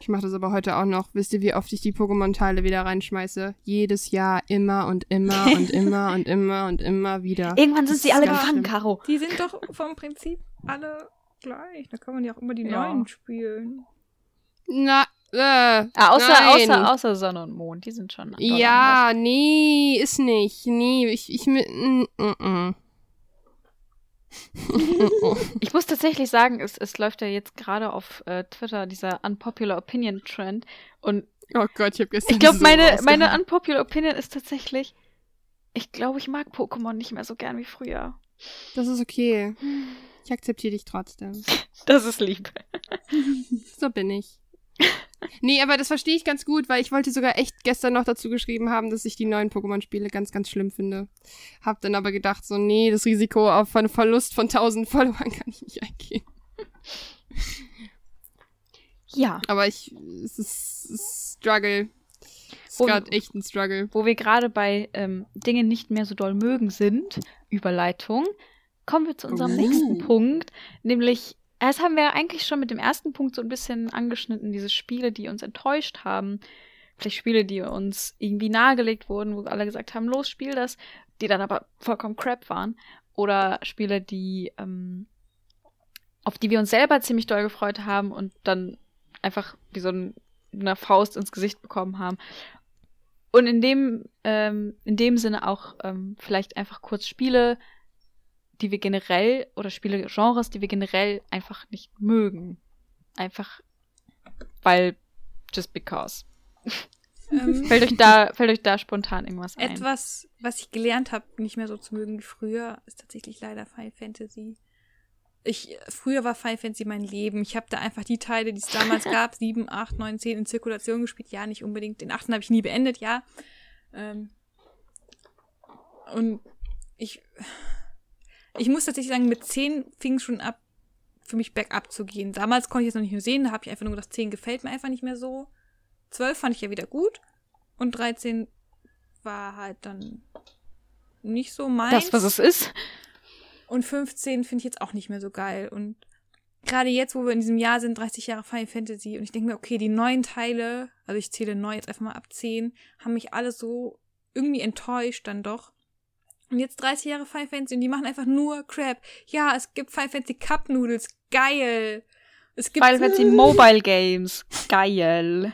Ich mache das aber heute auch noch. Wisst ihr, wie oft ich die Pokémon-Teile wieder reinschmeiße? Jedes Jahr immer und immer und immer und immer und immer wieder. Irgendwann sind sie alle gefangen, schlimm. Caro. Die sind doch vom Prinzip alle gleich. Da kann man ja auch immer die Ja. neuen spielen. Na, äh, Ah, außer, nein. außer, außer Sonne und Mond, die sind schon. doll anders. Ja, nee, ist nicht. Nee, ich, ich, mm, mm, mm. Ich muss tatsächlich sagen, es, es läuft ja jetzt gerade auf äh, Twitter dieser Unpopular Opinion Trend. Und Oh Gott, ich habe gestern ich glaube, so meine, meine Unpopular Opinion ist tatsächlich, ich glaube, ich mag Pokémon nicht mehr so gern wie früher. Das ist okay. Ich akzeptiere dich trotzdem. Das ist lieb. So bin ich. Nee, aber das verstehe ich ganz gut, weil ich wollte sogar echt gestern noch dazu geschrieben haben, dass ich die neuen Pokémon-Spiele ganz, ganz schlimm finde. Hab dann aber gedacht, so, nee, das Risiko auf einen Verlust von 1000 Followern kann ich nicht eingehen. Ja. Aber ich, es ist, es Struggle. Es ist gerade echt ein Struggle. Wo wir gerade bei ähm, Dingen nicht mehr so doll mögen sind, Überleitung, kommen wir zu unserem Oh. nächsten Punkt, nämlich, das haben wir eigentlich schon mit dem ersten Punkt so ein bisschen angeschnitten, diese Spiele, die uns enttäuscht haben. Vielleicht Spiele, die uns irgendwie nahegelegt wurden, wo alle gesagt haben, los, spiel das, die dann aber vollkommen crap waren. Oder Spiele, die, ähm, auf die wir uns selber ziemlich doll gefreut haben und dann einfach wie so ein, eine Faust ins Gesicht bekommen haben. Und in dem, ähm, in dem Sinne auch ähm, vielleicht einfach kurz Spiele, die wir generell, oder Spiele-Genres, die wir generell einfach nicht mögen. Einfach, weil, just because. Ähm, Fällt euch da, fällt euch da spontan irgendwas ein? Etwas, was ich gelernt habe, nicht mehr so zu mögen wie früher, ist tatsächlich leider Final Fantasy. Ich, früher war Final Fantasy mein Leben. Ich habe da einfach die Teile, die es damals gab, 7, 8, 9, 10 in Zirkulation gespielt. Ja, nicht unbedingt. Den 8. habe ich nie beendet, ja. Ähm, und ich, ich muss tatsächlich sagen, mit 10 fing es schon ab, für mich bergab zu gehen. Damals konnte ich es noch nicht mehr sehen, da habe ich einfach nur gedacht, 10 gefällt mir einfach nicht mehr so. 12 fand ich ja wieder gut. Und 13 war halt dann nicht so meins. das, was es ist? Und 15 finde ich jetzt auch nicht mehr so geil. Und gerade jetzt, wo wir in diesem Jahr sind, 30 Jahre Final Fantasy, und ich denke mir, okay, die neuen Teile, also ich zähle neu jetzt einfach mal ab 10, haben mich alle so irgendwie enttäuscht dann doch. Und jetzt 30 Jahre Final Fantasy und die machen einfach nur Crap. Ja, es gibt Final Fantasy Cup Noodles. Geil. Es gibt Final Fantasy Mobile Games. Geil.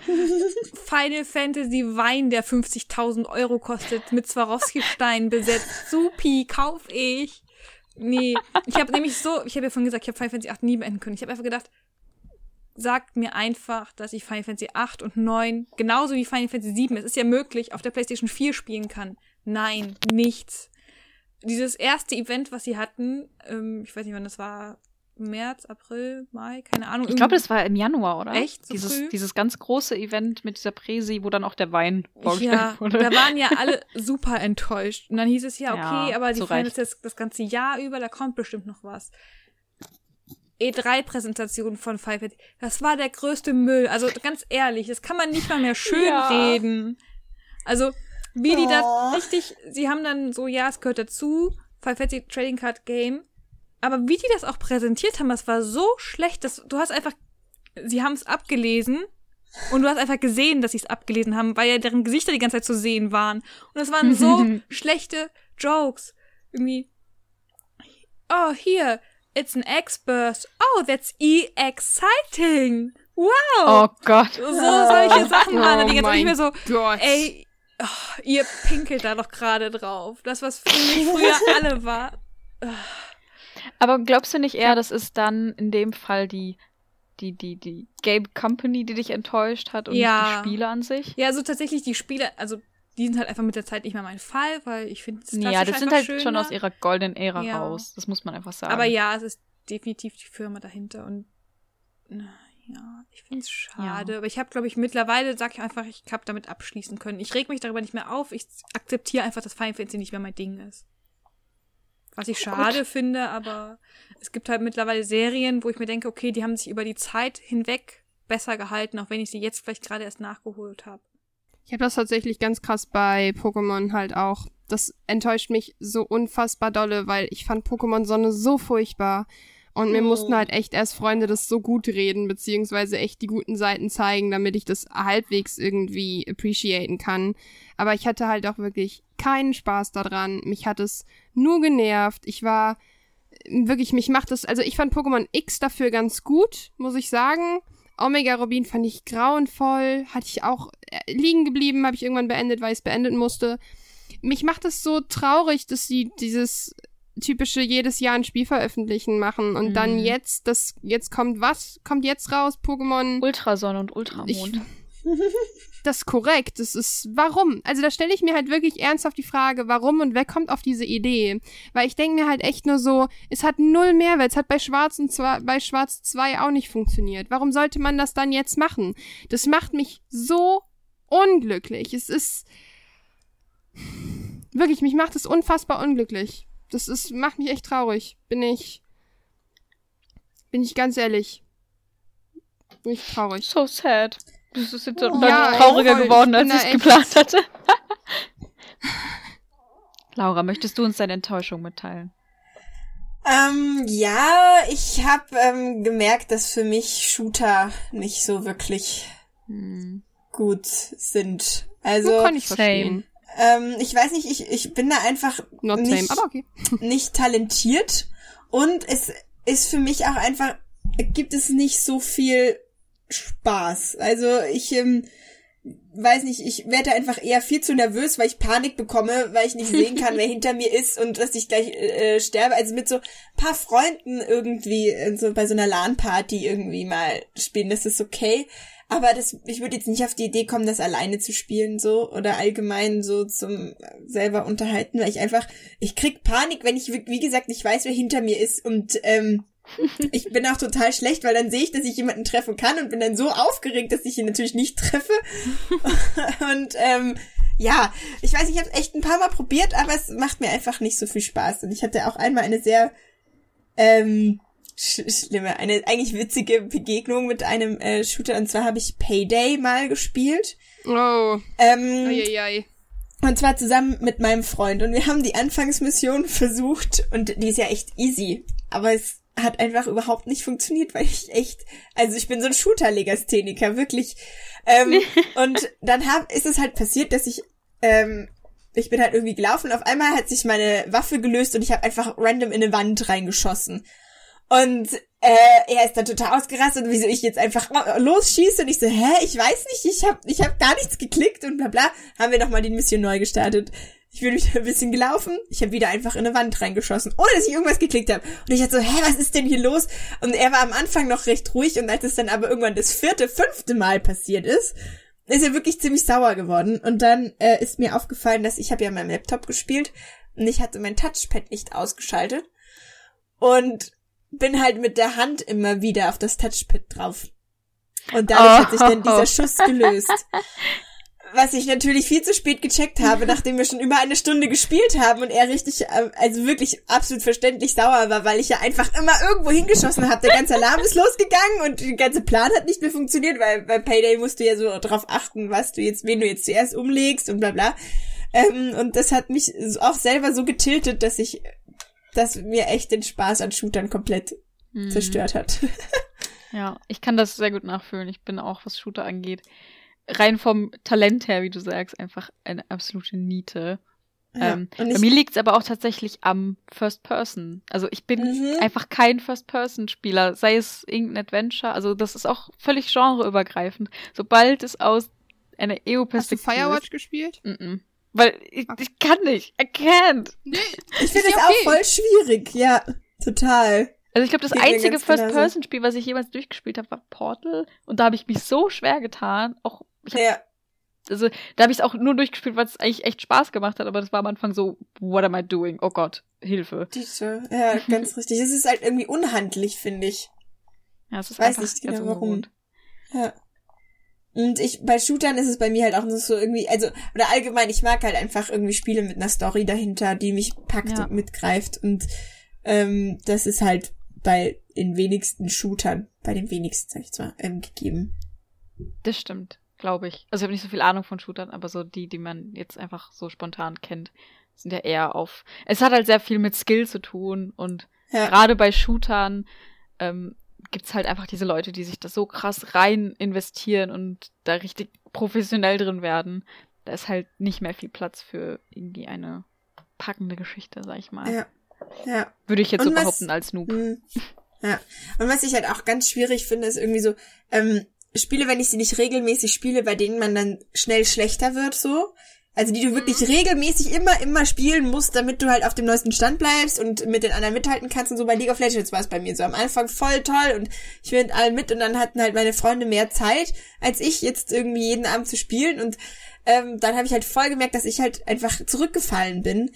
Final Fantasy Wein, der 50.000 Euro kostet, mit Swarovski-Stein besetzt. Supi, kauf ich. Nee, ich habe nämlich so, ich habe ja vorhin gesagt, ich habe Final Fantasy 8 nie beenden können. Ich habe einfach gedacht, sagt mir einfach, dass ich Final Fantasy 8 und 9, genauso wie Final Fantasy 7, es ist ja möglich, auf der PlayStation 4 spielen kann. Nein, nichts. Dieses erste Event, was sie hatten, ähm, ich weiß nicht, wann das war, März, April, Mai, keine Ahnung. Ich glaube, das war im Januar, oder? Echt? So dieses, früh? dieses ganz große Event mit dieser Präsi, wo dann auch der Wein vorgestellt Ja, wurde. da waren ja alle super enttäuscht. Und dann hieß es ja, okay, Ja, aber die feiern das jetzt das ganze Jahr über, da kommt bestimmt noch was. E3-Präsentation von Five Fantasy, das war der größte Müll. Also ganz ehrlich, das kann man nicht mal mehr schön Ja. reden. Also, wie die Oh. das richtig, sie haben dann so, ja, es gehört dazu, Five Fantasy Trading Card Game. Aber wie die das auch präsentiert haben, das war so schlecht, dass du hast einfach, sie haben es abgelesen und du hast einfach gesehen, dass sie es abgelesen haben, weil ja deren Gesichter die ganze Zeit zu sehen waren. Und es waren so schlechte Jokes. Irgendwie, oh, hier, it's an X-Burst. Oh, that's e-exciting. Wow. oh Gott. So solche Sachen waren da die ganze Zeit nicht mehr so, Gott. ey, oh, ihr pinkelt da doch gerade drauf. Das, was für mich früher alle war. Aber glaubst du nicht eher, das ist dann in dem Fall die, die, die, die Game Company, die dich enttäuscht hat und Ja. die Spiele an sich? Ja, so tatsächlich die Spiele, also die sind halt einfach mit der Zeit nicht mehr mein Fall, weil ich finde es Ja, das sind halt schon schöner. aus ihrer goldenen Ära Ja. raus. Das muss man einfach sagen. Aber ja, es ist definitiv die Firma dahinter und na, ja, ich finde es schade. Ja. Aber ich habe, glaube ich, mittlerweile, sag ich einfach, ich habe damit abschließen können. Ich reg mich darüber nicht mehr auf. Ich akzeptiere einfach, dass Final Fantasy nicht mehr mein Ding ist. Was ich schade finde, aber es gibt halt mittlerweile Serien, wo ich mir denke, okay, die haben sich über die Zeit hinweg besser gehalten, auch wenn ich sie jetzt vielleicht gerade erst nachgeholt habe. Ich habe das tatsächlich ganz krass bei Pokémon halt auch. Das enttäuscht mich so unfassbar dolle, weil ich fand Pokémon Sonne so furchtbar. Und mir Oh. mussten halt echt erst Freunde das so gut reden, beziehungsweise echt die guten Seiten zeigen, damit ich das halbwegs irgendwie appreciaten kann. Aber ich hatte halt auch wirklich keinen Spaß daran. Mich hat es nur genervt. Ich war wirklich, mich macht das, also ich fand Pokémon X dafür ganz gut, muss ich sagen. Omega Rubin fand ich grauenvoll, hatte ich auch äh, liegen geblieben, habe ich irgendwann beendet, weil ich es beenden musste. Mich macht es so traurig, dass sie dieses typische jedes Jahr ein Spiel veröffentlichen machen und dann Mhm. jetzt, das jetzt kommt was? Kommt jetzt raus Pokémon Ultrasonne und Ultramond. das ist korrekt. Das ist, warum? Also da stelle ich mir halt wirklich ernsthaft die Frage, warum und wer kommt auf diese Idee? Weil ich denke mir halt echt nur so, es hat null Mehrwert. Es hat bei Schwarz, und zwar, bei Schwarz 2 auch nicht funktioniert. Warum sollte man das dann jetzt machen? Das macht mich so unglücklich. Es ist, wirklich, mich macht es unfassbar unglücklich. Das ist, macht mich echt traurig. Bin ich, bin ich ganz ehrlich. Bin ich traurig. So sad. Das ist jetzt Oh. Ja, trauriger voll. geworden, als ich es geplant hatte. Laura, möchtest du uns deine Enttäuschung mitteilen? Ähm, ja, ich habe ähm, gemerkt, dass für mich Shooter nicht so wirklich Hm. gut sind. So Also, kann ich same. verstehen. Ähm, ich weiß nicht, ich, ich bin da einfach Not nicht, same, okay. nicht talentiert und es ist für mich auch einfach, gibt es nicht so viel Spaß. Also ich ähm, weiß nicht, ich werde einfach eher viel zu nervös, weil ich Panik bekomme, weil ich nicht sehen kann, wer hinter mir ist und dass ich gleich äh, sterbe. Also mit so paar Freunden irgendwie, äh, so bei so einer LAN-Party irgendwie mal spielen, das ist okay. Aber das, ich würde jetzt nicht auf die Idee kommen, das alleine zu spielen, so, oder allgemein so zum selber unterhalten, weil ich einfach, ich krieg Panik, wenn ich, wie wie gesagt, nicht weiß, wer hinter mir ist und, ähm, ich bin auch total schlecht, weil dann sehe ich, dass ich jemanden treffen kann und bin dann so aufgeregt, dass ich ihn natürlich nicht treffe. und ähm, ja, ich weiß, ich habe echt ein paar Mal probiert, aber es macht mir einfach nicht so viel Spaß. Und ich hatte auch einmal eine sehr ähm, sch schlimme, eine eigentlich witzige Begegnung mit einem äh, Shooter. Und zwar habe ich Payday mal gespielt. Oh, Ähm, eieiei. und zwar zusammen mit meinem Freund. Und wir haben die Anfangsmission versucht und die ist ja echt easy. Aber es hat einfach überhaupt nicht funktioniert, weil ich echt, also ich bin so ein Shooter-Legastheniker, wirklich. Ähm, und dann hab, ist es halt passiert, dass ich, ähm, ich bin halt irgendwie gelaufen, auf einmal hat sich meine Waffe gelöst und ich habe einfach random in eine Wand reingeschossen. Und äh, er ist dann total ausgerastet, wieso ich jetzt einfach losschieße und ich so, hä, ich weiß nicht, ich habe ich hab gar nichts geklickt und bla bla. Haben wir nochmal die Mission neu gestartet. Ich bin wieder ein bisschen gelaufen, ich habe wieder einfach in eine Wand reingeschossen, ohne dass ich irgendwas geklickt habe. Und ich hatte so, hä, was ist denn hier los? Und er war am Anfang noch recht ruhig und als es dann aber irgendwann das vierte, fünfte Mal passiert ist, ist er wirklich ziemlich sauer geworden. Und dann äh, ist mir aufgefallen, dass ich habe ja meinem Laptop gespielt und ich hatte mein Touchpad nicht ausgeschaltet. Und bin halt mit der Hand immer wieder auf das Touchpad drauf. Und dadurch oh. hat sich dann dieser Schuss gelöst. Was ich natürlich viel zu spät gecheckt habe, nachdem wir schon über eine Stunde gespielt haben und er richtig, äh, also wirklich absolut verständlich sauer war, weil ich ja einfach immer irgendwo hingeschossen habe. Der ganze Alarm ist losgegangen und der ganze Plan hat nicht mehr funktioniert, weil bei Payday musst du ja so drauf achten, was du jetzt, wen du jetzt zuerst umlegst und bla bla. Ähm, und das hat mich auch selber so getiltet, dass ich das mir echt den Spaß an Shootern komplett mhm. zerstört hat. ja, ich kann das sehr gut nachfühlen. Ich bin auch, was Shooter angeht, rein vom Talent her, wie du sagst, einfach eine absolute Niete. Ja, ähm, bei mir liegt es aber auch tatsächlich am First Person. Also ich bin mhm. einfach kein First Person Spieler, sei es irgendein Adventure. Also das ist auch völlig genreübergreifend. Sobald es aus einer EU-Perspektive. Hast du Firewatch gespielt? Mm -mm. Weil ich, ich kann nicht. I can't. Nee, ich finde das okay. auch voll schwierig. Ja, total. Also ich glaube, das Geht einzige First-Person-Spiel, was ich jemals durchgespielt habe, war Portal. Und da habe ich mich so schwer getan. Auch ich hab, ja. Also da habe ich es auch nur durchgespielt, weil es eigentlich echt Spaß gemacht hat. Aber das war am Anfang so, what am I doing? Oh Gott, Hilfe. Diese, ja, ganz richtig. Es ist halt irgendwie unhandlich, finde ich. Ja, es ist Weiß nicht genau warum. Ja. Und ich, bei Shootern ist es bei mir halt auch so irgendwie, also, oder allgemein, ich mag halt einfach irgendwie Spiele mit einer Story dahinter, die mich packt ja. und mitgreift. Und ähm, das ist halt bei den wenigsten Shootern, bei den wenigsten, sag ich mal, ähm, gegeben. Das stimmt, glaube ich. Also ich habe nicht so viel Ahnung von Shootern, aber so die, die man jetzt einfach so spontan kennt, sind ja eher auf. Es hat halt sehr viel mit Skill zu tun und ja. gerade bei Shootern ähm, gibt's halt einfach diese Leute, die sich das so krass rein investieren und da richtig professionell drin werden. Da ist halt nicht mehr viel Platz für irgendwie eine packende Geschichte, sag ich mal. Ja. Ja. Würde ich jetzt und so was, behaupten als Noob. Mh, hm. ja. Und was ich halt auch ganz schwierig finde, ist irgendwie so, ähm, Spiele, wenn ich sie nicht regelmäßig spiele, bei denen man dann schnell schlechter wird, so. Also die du wirklich mhm. regelmäßig immer, immer spielen musst, damit du halt auf dem neuesten Stand bleibst und mit den anderen mithalten kannst und so. Bei League of Legends war es bei mir so am Anfang voll toll und ich will mit allen mit und dann hatten halt meine Freunde mehr Zeit, als ich jetzt irgendwie jeden Abend zu spielen und ähm, dann habe ich halt voll gemerkt, dass ich halt einfach zurückgefallen bin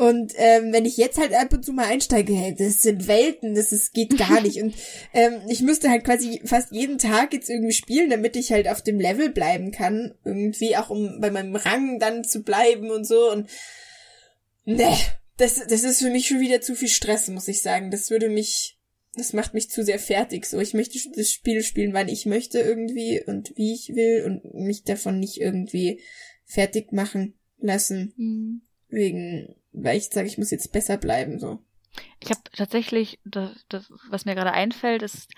und ähm, wenn ich jetzt halt ab und zu mal einsteige, hey, das sind Welten, das ist, geht gar nicht. Und ähm, ich müsste halt quasi fast jeden Tag jetzt irgendwie spielen, damit ich halt auf dem Level bleiben kann. Irgendwie auch um bei meinem Rang dann zu bleiben und so. Und ne, das, das ist für mich schon wieder zu viel Stress, muss ich sagen. Das würde mich, das macht mich zu sehr fertig. So, ich möchte das Spiel spielen, wann ich möchte irgendwie und wie ich will und mich davon nicht irgendwie fertig machen lassen. Mhm. Wegen weil ich sage, ich muss jetzt besser bleiben, so. Ich habe tatsächlich, das, das, was mir gerade einfällt, ist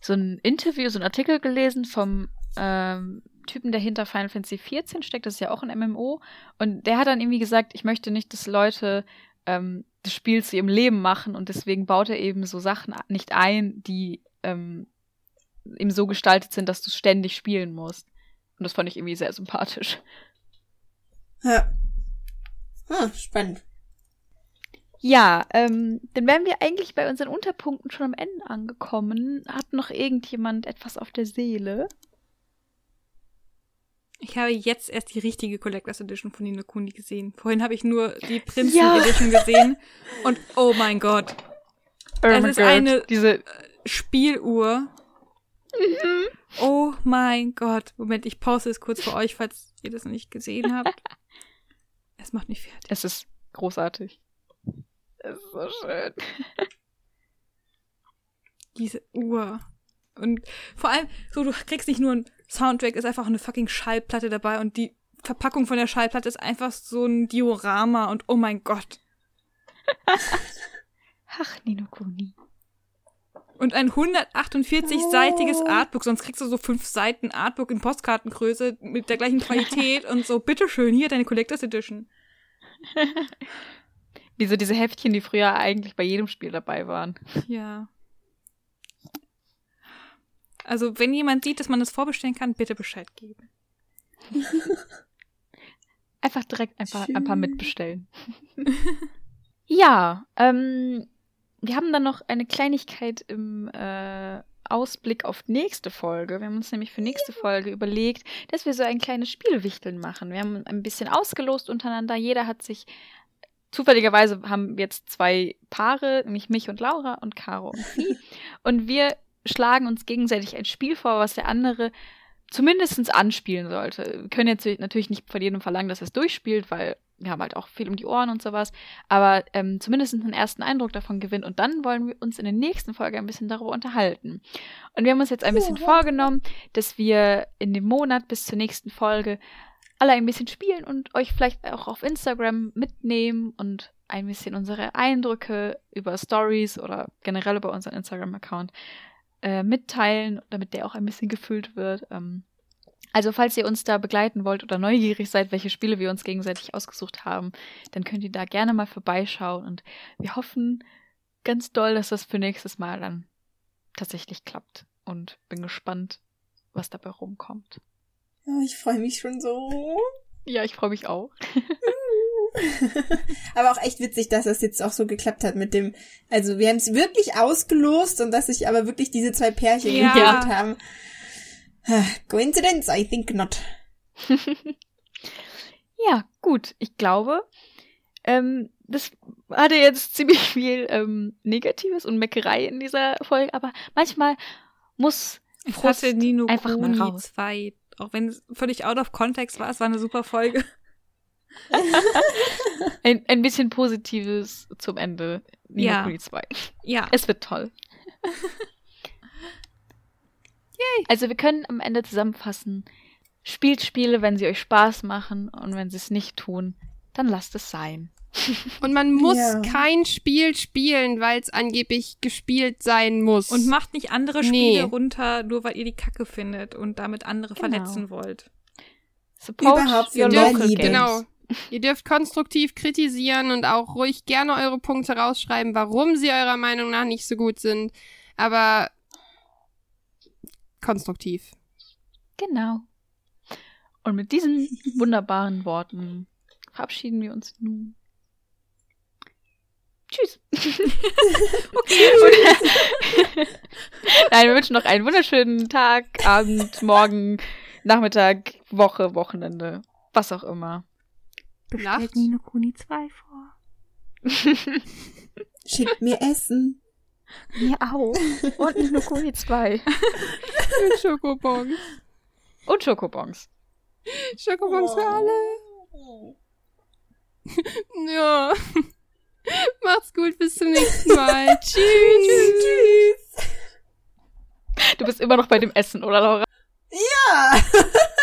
so ein Interview, so ein Artikel gelesen vom ähm, Typen, der hinter Final Fantasy XIV steckt, das ist ja auch ein MMO. Und der hat dann irgendwie gesagt, ich möchte nicht, dass Leute ähm, das Spiel zu ihrem Leben machen und deswegen baut er eben so Sachen nicht ein, die ähm, eben so gestaltet sind, dass du ständig spielen musst. Und das fand ich irgendwie sehr sympathisch. Ja. Hm, spannend. Ja, ähm, dann wären wir eigentlich bei unseren Unterpunkten schon am Ende angekommen. Hat noch irgendjemand etwas auf der Seele? Ich habe jetzt erst die richtige Collectors Edition von Nino Kuni gesehen. Vorhin habe ich nur die Prinzen ja. Edition gesehen. Und oh mein Gott. Oh es ist God. eine Diese äh, Spieluhr. Mhm. Oh mein Gott. Moment, ich pause es kurz für euch, falls ihr das noch nicht gesehen habt. Es macht mich fertig. Es ist großartig. Das ist so schön. Diese Uhr. Und vor allem, so, du kriegst nicht nur einen Soundtrack, ist einfach eine fucking Schallplatte dabei und die Verpackung von der Schallplatte ist einfach so ein Diorama und oh mein Gott. Ach, Nino Kuni. Und ein 148-seitiges Artbook, sonst kriegst du so fünf Seiten Artbook in Postkartengröße mit der gleichen Qualität und so, bitteschön, hier deine Collectors Edition. Wie so diese Heftchen, die früher eigentlich bei jedem Spiel dabei waren. Ja. Also, wenn jemand sieht, dass man das vorbestellen kann, bitte Bescheid geben. Einfach direkt ein paar, ein paar mitbestellen. ja, ähm, wir haben dann noch eine Kleinigkeit im äh, Ausblick auf nächste Folge. Wir haben uns nämlich für nächste Folge überlegt, dass wir so ein kleines Spielwichteln machen. Wir haben ein bisschen ausgelost untereinander. Jeder hat sich zufälligerweise haben wir jetzt zwei Paare, nämlich mich und Laura und Caro und Sie. und wir schlagen uns gegenseitig ein Spiel vor, was der andere zumindest anspielen sollte. Wir können jetzt natürlich nicht von jedem verlangen, dass er es durchspielt, weil wir haben halt auch viel um die Ohren und sowas. Aber ähm, zumindest einen ersten Eindruck davon gewinnt. Und dann wollen wir uns in der nächsten Folge ein bisschen darüber unterhalten. Und wir haben uns jetzt ein bisschen vorgenommen, dass wir in dem Monat bis zur nächsten Folge alle ein bisschen spielen und euch vielleicht auch auf Instagram mitnehmen und ein bisschen unsere Eindrücke über Stories oder generell über unseren Instagram-Account äh, mitteilen, damit der auch ein bisschen gefüllt wird. Ähm, also falls ihr uns da begleiten wollt oder neugierig seid, welche Spiele wir uns gegenseitig ausgesucht haben, dann könnt ihr da gerne mal vorbeischauen und wir hoffen ganz doll, dass das für nächstes Mal dann tatsächlich klappt und bin gespannt, was dabei rumkommt. Oh, ich freue mich schon so. Ja, ich freue mich auch. aber auch echt witzig, dass das jetzt auch so geklappt hat mit dem, also wir haben es wirklich ausgelost und dass sich aber wirklich diese zwei Pärchen Ja. gebildet haben. Coincidence? I think not. Ja, gut. Ich glaube, ähm, das hatte jetzt ziemlich viel ähm, Negatives und Meckerei in dieser Folge, aber manchmal muss Ich Frust hatte Nino einfach mal raus. 2, auch wenn es völlig out of context war, es war eine super Folge. ein, ein bisschen Positives zum Ende. Nino Ja. Kuni 2. Ja. Es wird toll. Yay. Also wir können am Ende zusammenfassen, spielt Spiele, wenn sie euch Spaß machen und wenn sie es nicht tun, dann lasst es sein. Und man muss Ja. kein Spiel spielen, weil es angeblich gespielt sein muss. Und macht nicht andere Nee. Spiele runter, nur weil ihr die Kacke findet und damit andere Genau. verletzen wollt. Support Überhaupt your local Liebe. games. Genau. Ihr dürft konstruktiv kritisieren und auch ruhig gerne eure Punkte rausschreiben, warum sie eurer Meinung nach nicht so gut sind. Aber konstruktiv. Genau. Und mit diesen wunderbaren Worten verabschieden wir uns nun. Tschüss. okay. Nein, wir wünschen noch einen wunderschönen Tag, Abend, Morgen, Nachmittag, Woche, Wochenende, was auch immer. Nacht. Nino Kuni 2 vor. Schickt mir Essen. Mir auch. Und nur Kuni 2. Mit Schokobons. Und Schokobons. Schokobons für alle. Ja. Macht's gut, bis zum nächsten Mal. Tschüss. Tschüss. Du bist immer noch bei dem Essen, oder Laura? Ja.